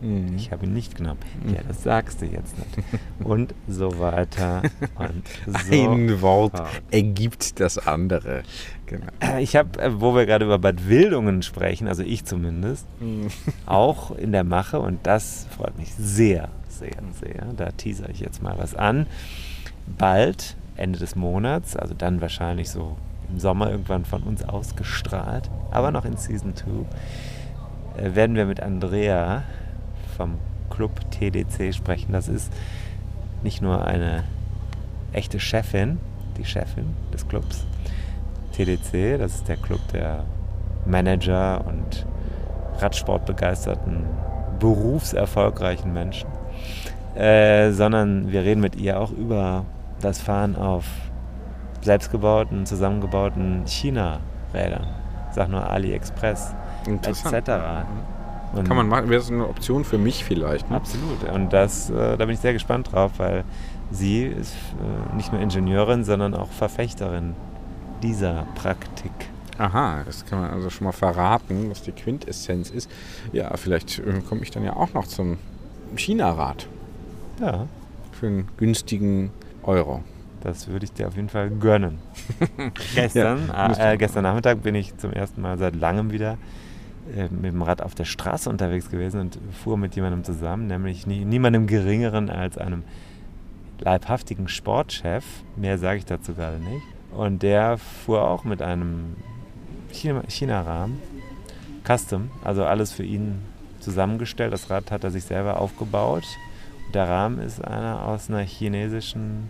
Mhm. Ich habe ihn nicht genommen. Ja, das sagst du jetzt nicht. *laughs* Und so weiter. Und so. Ein Wort fort. ergibt das andere. Genau. Ich habe, äh, wo wir gerade über Bad Wildungen sprechen, also ich zumindest, auch in der Mache und das freut mich sehr, sehr, sehr. Da teaser ich jetzt mal was an. Bald, Ende des Monats, also dann wahrscheinlich so im Sommer irgendwann von uns ausgestrahlt, aber noch in Season 2, äh, werden wir mit Andrea vom Club TDC sprechen. Das ist nicht nur eine echte Chefin, die Chefin des Clubs TDC, das ist der Club der Manager und Radsportbegeisterten, berufserfolgreichen Menschen, äh, sondern wir reden mit ihr auch über das Fahren auf selbstgebauten, zusammengebauten China-Rädern. Ich sag nur AliExpress etc. Und Kann man machen, wäre das eine Option für mich vielleicht. Ne? Absolut. Und das, äh, da bin ich sehr gespannt drauf, weil sie ist äh, nicht nur Ingenieurin, sondern auch Verfechterin dieser Praktik. Aha, das kann man also schon mal verraten, was die Quintessenz ist. Ja, vielleicht äh, komme ich dann ja auch noch zum China-Rad Ja, für einen günstigen Euro. Das würde ich dir auf jeden Fall gönnen. *laughs* gestern, Ja, äh, gestern Nachmittag bin ich zum ersten Mal seit langem wieder äh, mit dem Rad auf der Straße unterwegs gewesen und fuhr mit jemandem zusammen, nämlich nie, niemandem geringeren als einem leibhaftigen Sportchef. Mehr sage ich dazu gerade nicht. Und der fuhr auch mit einem China- China-Rahmen, Custom, also alles für ihn zusammengestellt. Das Rad hat er sich selber aufgebaut. Der Rahmen ist einer aus einer chinesischen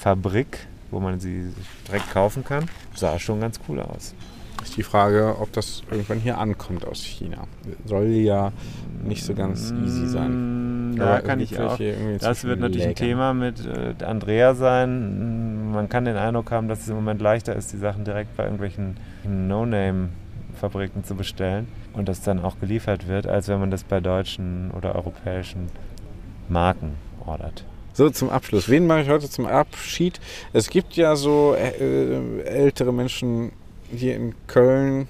Fabrik, wo man sie direkt kaufen kann. Sah schon ganz cool aus. Ist die Frage, ob das irgendwann hier ankommt aus China. Soll ja nicht so ganz easy sein. Mm, da Aber kann ich auch. Das wird natürlich ein Lägern. Thema mit äh, Andrea sein. Man kann den Eindruck haben, dass es im Moment leichter ist, die Sachen direkt bei irgendwelchen No-Name-Fabriken zu bestellen und das dann auch geliefert wird, als wenn man das bei deutschen oder europäischen Marken ordert. So, zum Abschluss. Wen mache ich heute zum Abschied? Es gibt ja so äh, ältere Menschen hier in Köln,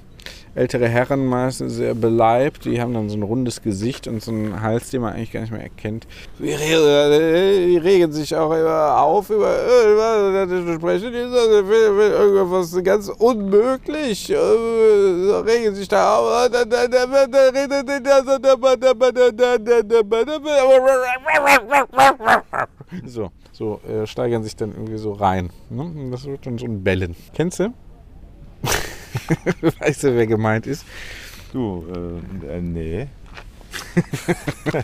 ältere Herren meistens sehr beleibt. Die haben dann so ein rundes Gesicht und so einen Hals, den man eigentlich gar nicht mehr erkennt. Die, die regen sich auch immer auf über sprechen irgendwas ganz unmöglich. Äh, regen sich da auf. So, so äh, steigern sich dann irgendwie so rein. Ne? Das wird dann so ein Bellen. Kennst du? *laughs* weißt du, wer gemeint ist? Du, äh, äh, nee. *laughs*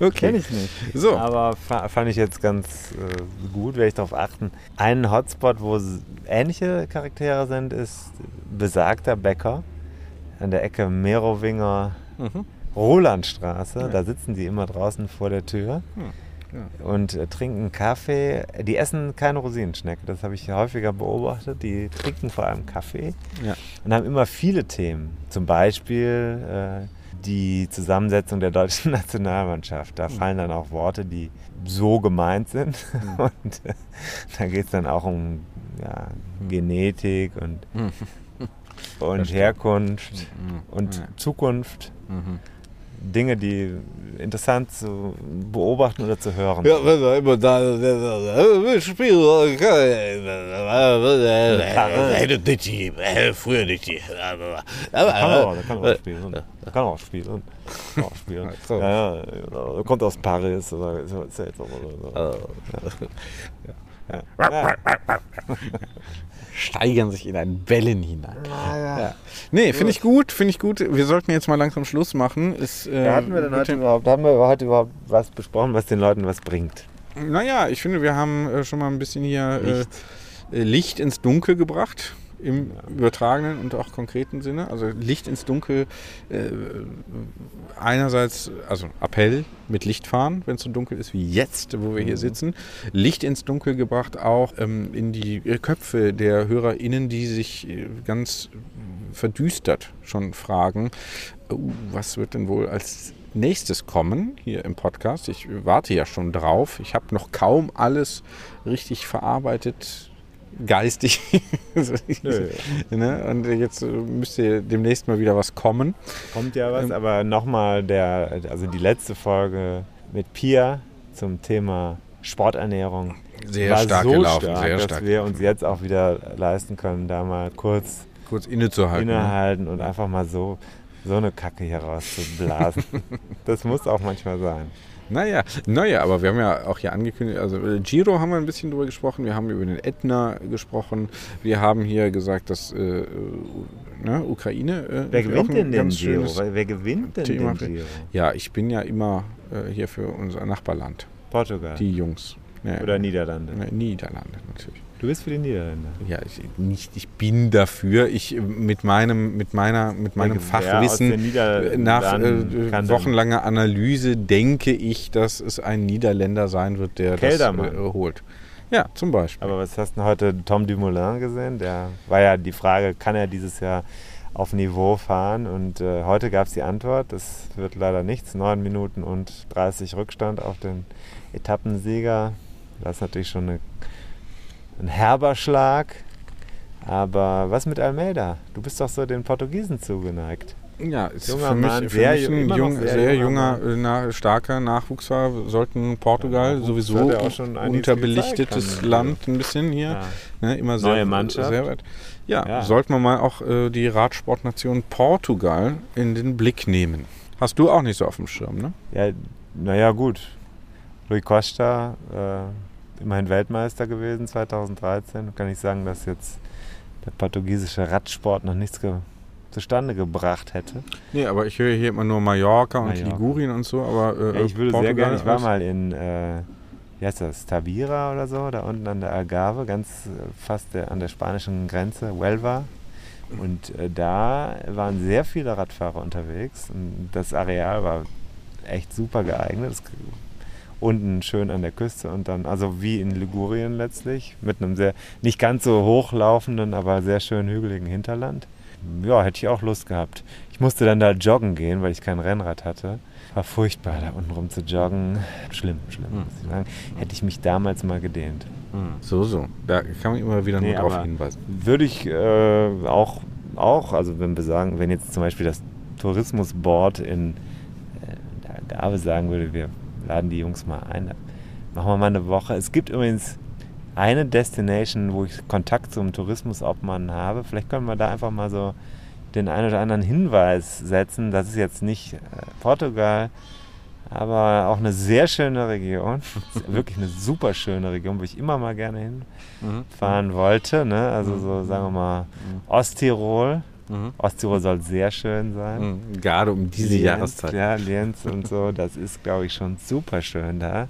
Okay. Kenn ich nicht. So. Aber fa fand ich jetzt ganz äh, gut, werde ich darauf achten. Ein Hotspot, wo ähnliche Charaktere sind, ist besagter Bäcker an der Ecke Merowinger Mhm. Rolandstraße. Ja. Da sitzen die immer draußen vor der Tür Ja. und äh, trinken Kaffee. Die essen keine Rosinenschnecke, das habe ich häufiger beobachtet. Die trinken vor allem Kaffee Ja. und haben immer viele Themen. Zum Beispiel äh, die Zusammensetzung der deutschen *laughs* Nationalmannschaft. Da fallen dann auch Worte, die so gemeint sind. *laughs* Und äh, da geht es dann auch um ja, Genetik und, *laughs* und Verstehe. Herkunft Mhm. und. Zukunft. Dinge, die interessant zu beobachten oder zu hören. Ja, wenn er immer da wir spielen, redet nicht die, früher nicht die. Kann er auch, der kann auch spielen. Der kann auch spielen. Kann auch spielen. *laughs* Ja, ja, er kommt aus Paris oder so erzählt so, oder so. Ja. Ja. Steigern sich in ein Bellen hinein. Ja. Nee, finde ich gut, finde ich gut. Wir sollten jetzt mal langsam Schluss machen. Ist, äh, Ja, hatten wir denn heute überhaupt, haben wir heute überhaupt was besprochen, was den Leuten was bringt? Naja, ich finde, wir haben äh, schon mal ein bisschen hier Licht. Äh, äh, Licht ins Dunkel gebracht. Im übertragenen und auch konkreten Sinne. Also Licht ins Dunkel. Äh, einerseits, also Appell mit Licht fahren, wenn es so dunkel ist wie jetzt, wo wir hier sitzen. Licht ins Dunkel gebracht auch ähm, in die äh, Köpfe der HörerInnen, die sich äh, ganz verdüstert schon fragen, oh, was wird denn wohl als nächstes kommen hier im Podcast. Ich warte ja schon drauf. Ich habe noch kaum alles richtig verarbeitet, geistig. *laughs* Nö. ne? Und jetzt äh, müsste demnächst mal wieder was kommen. Kommt ja was, Ähm, aber nochmal der, also die letzte Folge mit Pia zum Thema Sporternährung Sehr war stark so gelaufen, stark, sehr dass stark. wir uns jetzt auch wieder leisten können, da mal kurz Kurz innezuhalten. ne? innehalten und einfach mal so, so eine Kacke hier rauszublasen. *laughs* das muss auch manchmal sein. Naja, naja, aber wir haben ja auch hier angekündigt, also Giro haben wir ein bisschen drüber gesprochen, wir haben über den Ätna gesprochen, wir haben hier gesagt, dass äh, ne, Ukraine. Äh, Wer gewinnt denn den Giro? Wer gewinnt denn Thema den Giro? Ja, ich bin ja immer äh, hier für unser Nachbarland, Portugal die Jungs. Ja, oder Niederlande? Niederlande natürlich. Du bist für die Niederländer. Ja, ich, nicht, ich bin dafür. Ich äh, mit meinem, mit meiner, mit meinem aus Fachwissen nach äh, wochenlanger Analyse denke ich, dass es ein Niederländer sein wird, der Keldermann. das äh, holt. Ja, zum Beispiel. Aber was hast du denn heute Tom Dumoulin gesehen? Der war ja die Frage, kann er dieses Jahr auf Niveau fahren? Und äh, heute gab es die Antwort, das wird leider nichts. 9 Minuten und 30 Rückstand auf den Etappensieger. Das ist natürlich schon eine, ein herber Schlag. Aber was mit Almeida? Du bist doch so den Portugiesen zugeneigt. Ja, ist Junger für mich, Mann, für sehr mich ein jung, sehr sehr, junger junger, äh, na, starker Nachwuchsfahrer. Sollten Portugal Ja, sowieso er unterbelichtetes kann- Land ein bisschen hier. Ja. Ne, immer Neue sehr, Mannschaft. Sehr weit. Ja, Ja. sollte man mal auch äh, die Radsportnation Portugal in den Blick nehmen. Hast du auch nicht so auf dem Schirm, ne? Ja, naja, gut. Rui Costa, äh, immerhin Weltmeister gewesen 2013. Kann ich sagen, dass jetzt der portugiesische Radsport noch nichts ge zustande gebracht hätte. Nee, aber ich höre hier immer nur Mallorca und Mallorca. Ligurien und so, aber äh, Ja, ich würde sehr Portugal gerne, ich war mal in, äh, wie heißt das, Tabira oder so, da unten an der Algarve, ganz äh, fast der, an der spanischen Grenze, Huelva. Und äh, da waren sehr viele Radfahrer unterwegs und das Areal war echt super geeignet. Das, unten schön an der Küste und dann, also wie in Ligurien letztlich, mit einem sehr, nicht ganz so hochlaufenden, aber sehr schön hügeligen Hinterland. Ja, hätte ich auch Lust gehabt. Ich musste dann da joggen gehen, weil ich kein Rennrad hatte. War furchtbar, da unten rum zu joggen. Schlimm, schlimm, Hm. muss ich sagen. Hätte ich mich damals mal gedehnt. So, so. Da kann man immer wieder Nee, nur drauf aber hinweisen. Würde ich äh, auch, auch, also wenn wir sagen, wenn jetzt zum Beispiel das Tourismusboard in äh, der Gabe sagen würde, wir laden die Jungs mal ein, machen wir mal eine Woche. Es gibt übrigens eine Destination, wo ich Kontakt zum Tourismusobmann habe. Vielleicht können wir da einfach mal so den einen oder anderen Hinweis setzen. Das ist jetzt nicht äh, Portugal, aber auch eine sehr schöne Region. *laughs* Wirklich eine super schöne Region, wo ich immer mal gerne hinfahren wollte. Ne? Also so, sagen wir mal, Osttirol. Mhm. Osttirol soll sehr schön sein. Mhm. Gerade um diese Lienz, Jahreszeit. Ja, Lienz und so, das ist, glaube ich, schon super schön da.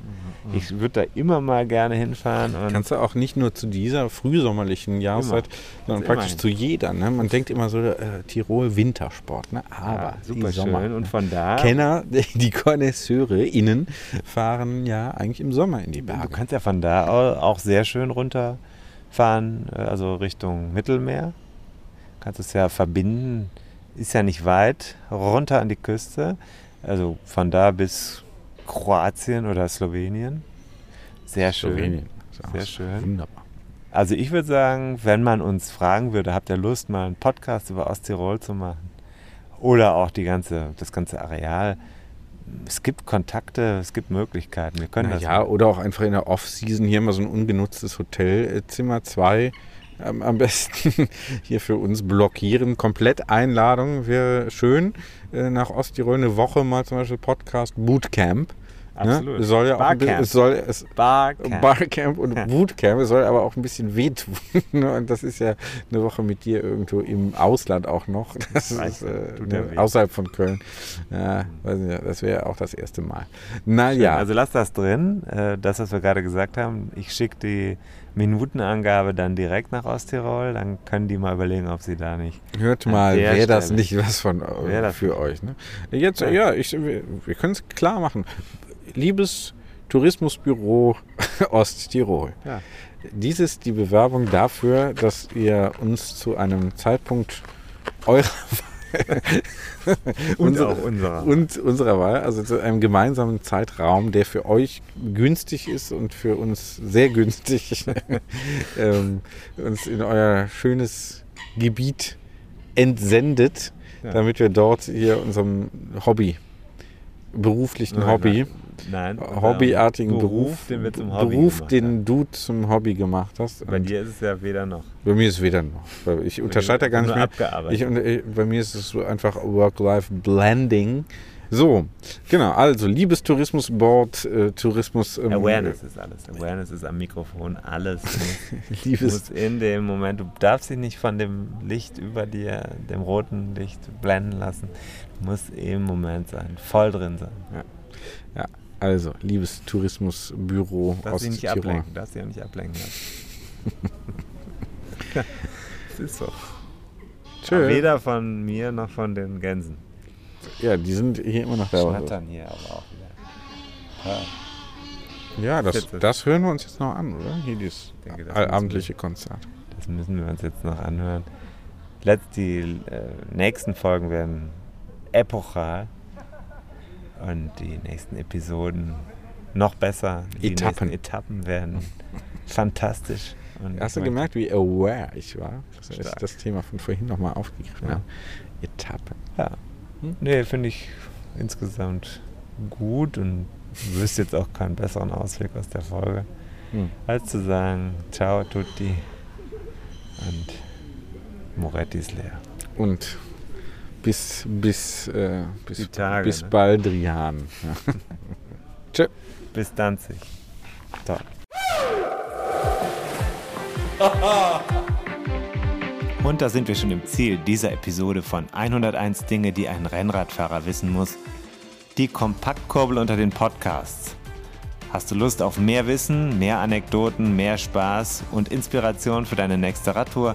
Mhm. Ich würde da immer mal gerne hinfahren. Kannst du auch nicht nur zu dieser frühsommerlichen Jahreszeit, sondern Also praktisch immerhin. zu jeder. Ne? Man denkt immer so, äh, Tirol Wintersport, ne? aber ja, super die Sommer. schön. Und von da, Kenner, *laughs* die Connoisseure innen fahren ja eigentlich im Sommer in die du Berge. kannst ja von da au- auch sehr schön runterfahren, äh, also Richtung Mittelmeer. Kannst es ja verbinden, ist ja nicht weit, runter an die Küste. Also von da bis Kroatien oder Slowenien. Sehr schön. Slowenien. Sehr schön. Wunderbar. Also ich würde sagen, wenn man uns fragen würde, habt ihr Lust, mal einen Podcast über Osttirol zu machen? Oder auch die ganze, das ganze Areal. Es gibt Kontakte, es gibt Möglichkeiten. Wir können Na das. ja, oder auch einfach in der Off-Season hier mal so ein ungenutztes Hotelzimmer 2 ähm, am besten *laughs* hier für uns blockieren. Komplett Einladung wäre schön. Äh, nach Osttirol eine Woche mal zum Beispiel Podcast Bootcamp. Absolut. Ne? Es soll ja auch ein bisschen, Barcamp. es soll es Barcamp. Barcamp und Bootcamp, es soll aber auch ein bisschen wehtun. *laughs* ne? Und das ist ja eine Woche mit dir irgendwo im Ausland auch noch. *laughs* Das ist ja, äh, ja ne? außerhalb von Köln. Ja, weiß nicht, das wäre auch das erste Mal. Naja. Also lass das drin, äh, das, was wir gerade gesagt haben. Ich schicke die Minutenangabe dann direkt nach Osttirol. Dann können die mal überlegen, ob sie da nicht. Hört mal, wäre das nicht was von äh, Wär für euch. Ne? Jetzt, Ja. ja, ich, wir, wir können es klar machen. Liebes Tourismusbüro *laughs* Osttirol. Ja. Dies ist die Bewerbung dafür, dass ihr uns zu einem Zeitpunkt eurer *laughs* Und unsere- auch unserer. und unserer Wahl, also zu einem gemeinsamen Zeitraum, der für euch günstig ist und für uns sehr günstig, *laughs* ähm, uns in euer schönes Gebiet entsendet, Ja. damit wir dort hier unserem Hobby, beruflichen Nein, Hobby, Nein, hobbyartigen Beruf, Beruf, den wir zum Hobby Beruf, den du zum Hobby gemacht hast. Bei dir ist es ja weder noch. bei mir ist es weder noch. Ich unterscheide da gar nicht mehr. abgearbeitet. Ich, bei mir ist es so einfach Work-Life-Blending. So, genau. Also, liebes Tourismusboard, äh, Tourismus. ähm, Awareness ist alles. Awareness ist am Mikrofon alles. *laughs* liebes, in dem Moment, du darfst dich nicht von dem Licht über dir, dem roten Licht blenden lassen. Du musst im Moment sein, voll drin sein. ja, also, liebes Tourismusbüro aus dich nicht Tirol. ablenken, darfst dich auch nicht ablenken lassen. *laughs* das ist so. Schön. Weder von mir noch von den Gänsen. Ja, die sind hier immer noch da. Schnattern hier aber auch wieder. Ja, Ja, das, das hören wir uns jetzt noch an, oder? Hier dieses denke, das abendliche Konzert. Das müssen wir uns jetzt noch anhören. Letzt, die äh, nächsten Folgen werden epochal und die nächsten Episoden noch besser. Die Etappen. Etappen werden fantastisch. Und Hast du ich gemerkt, wie aware ich war? Das ist Stark. das Thema von vorhin nochmal aufgegriffen. Ja. Ja. Etappen. Ja. Nee, finde ich insgesamt gut und wüsste jetzt auch keinen besseren Ausweg aus der Folge, Hm. als zu sagen, ciao tutti und Moretti ist leer. Und bis, bis, äh, bis, Tage, bis ne? Baldrian. Ja. *laughs* Tschö. Bis Danzig. *laughs* Toll. Und da sind wir schon im Ziel dieser Episode von 101 Dinge, die ein Rennradfahrer wissen muss. Die Kompaktkurbel unter den Podcasts. Hast du Lust auf mehr Wissen, mehr Anekdoten, mehr Spaß und Inspiration für deine nächste Radtour?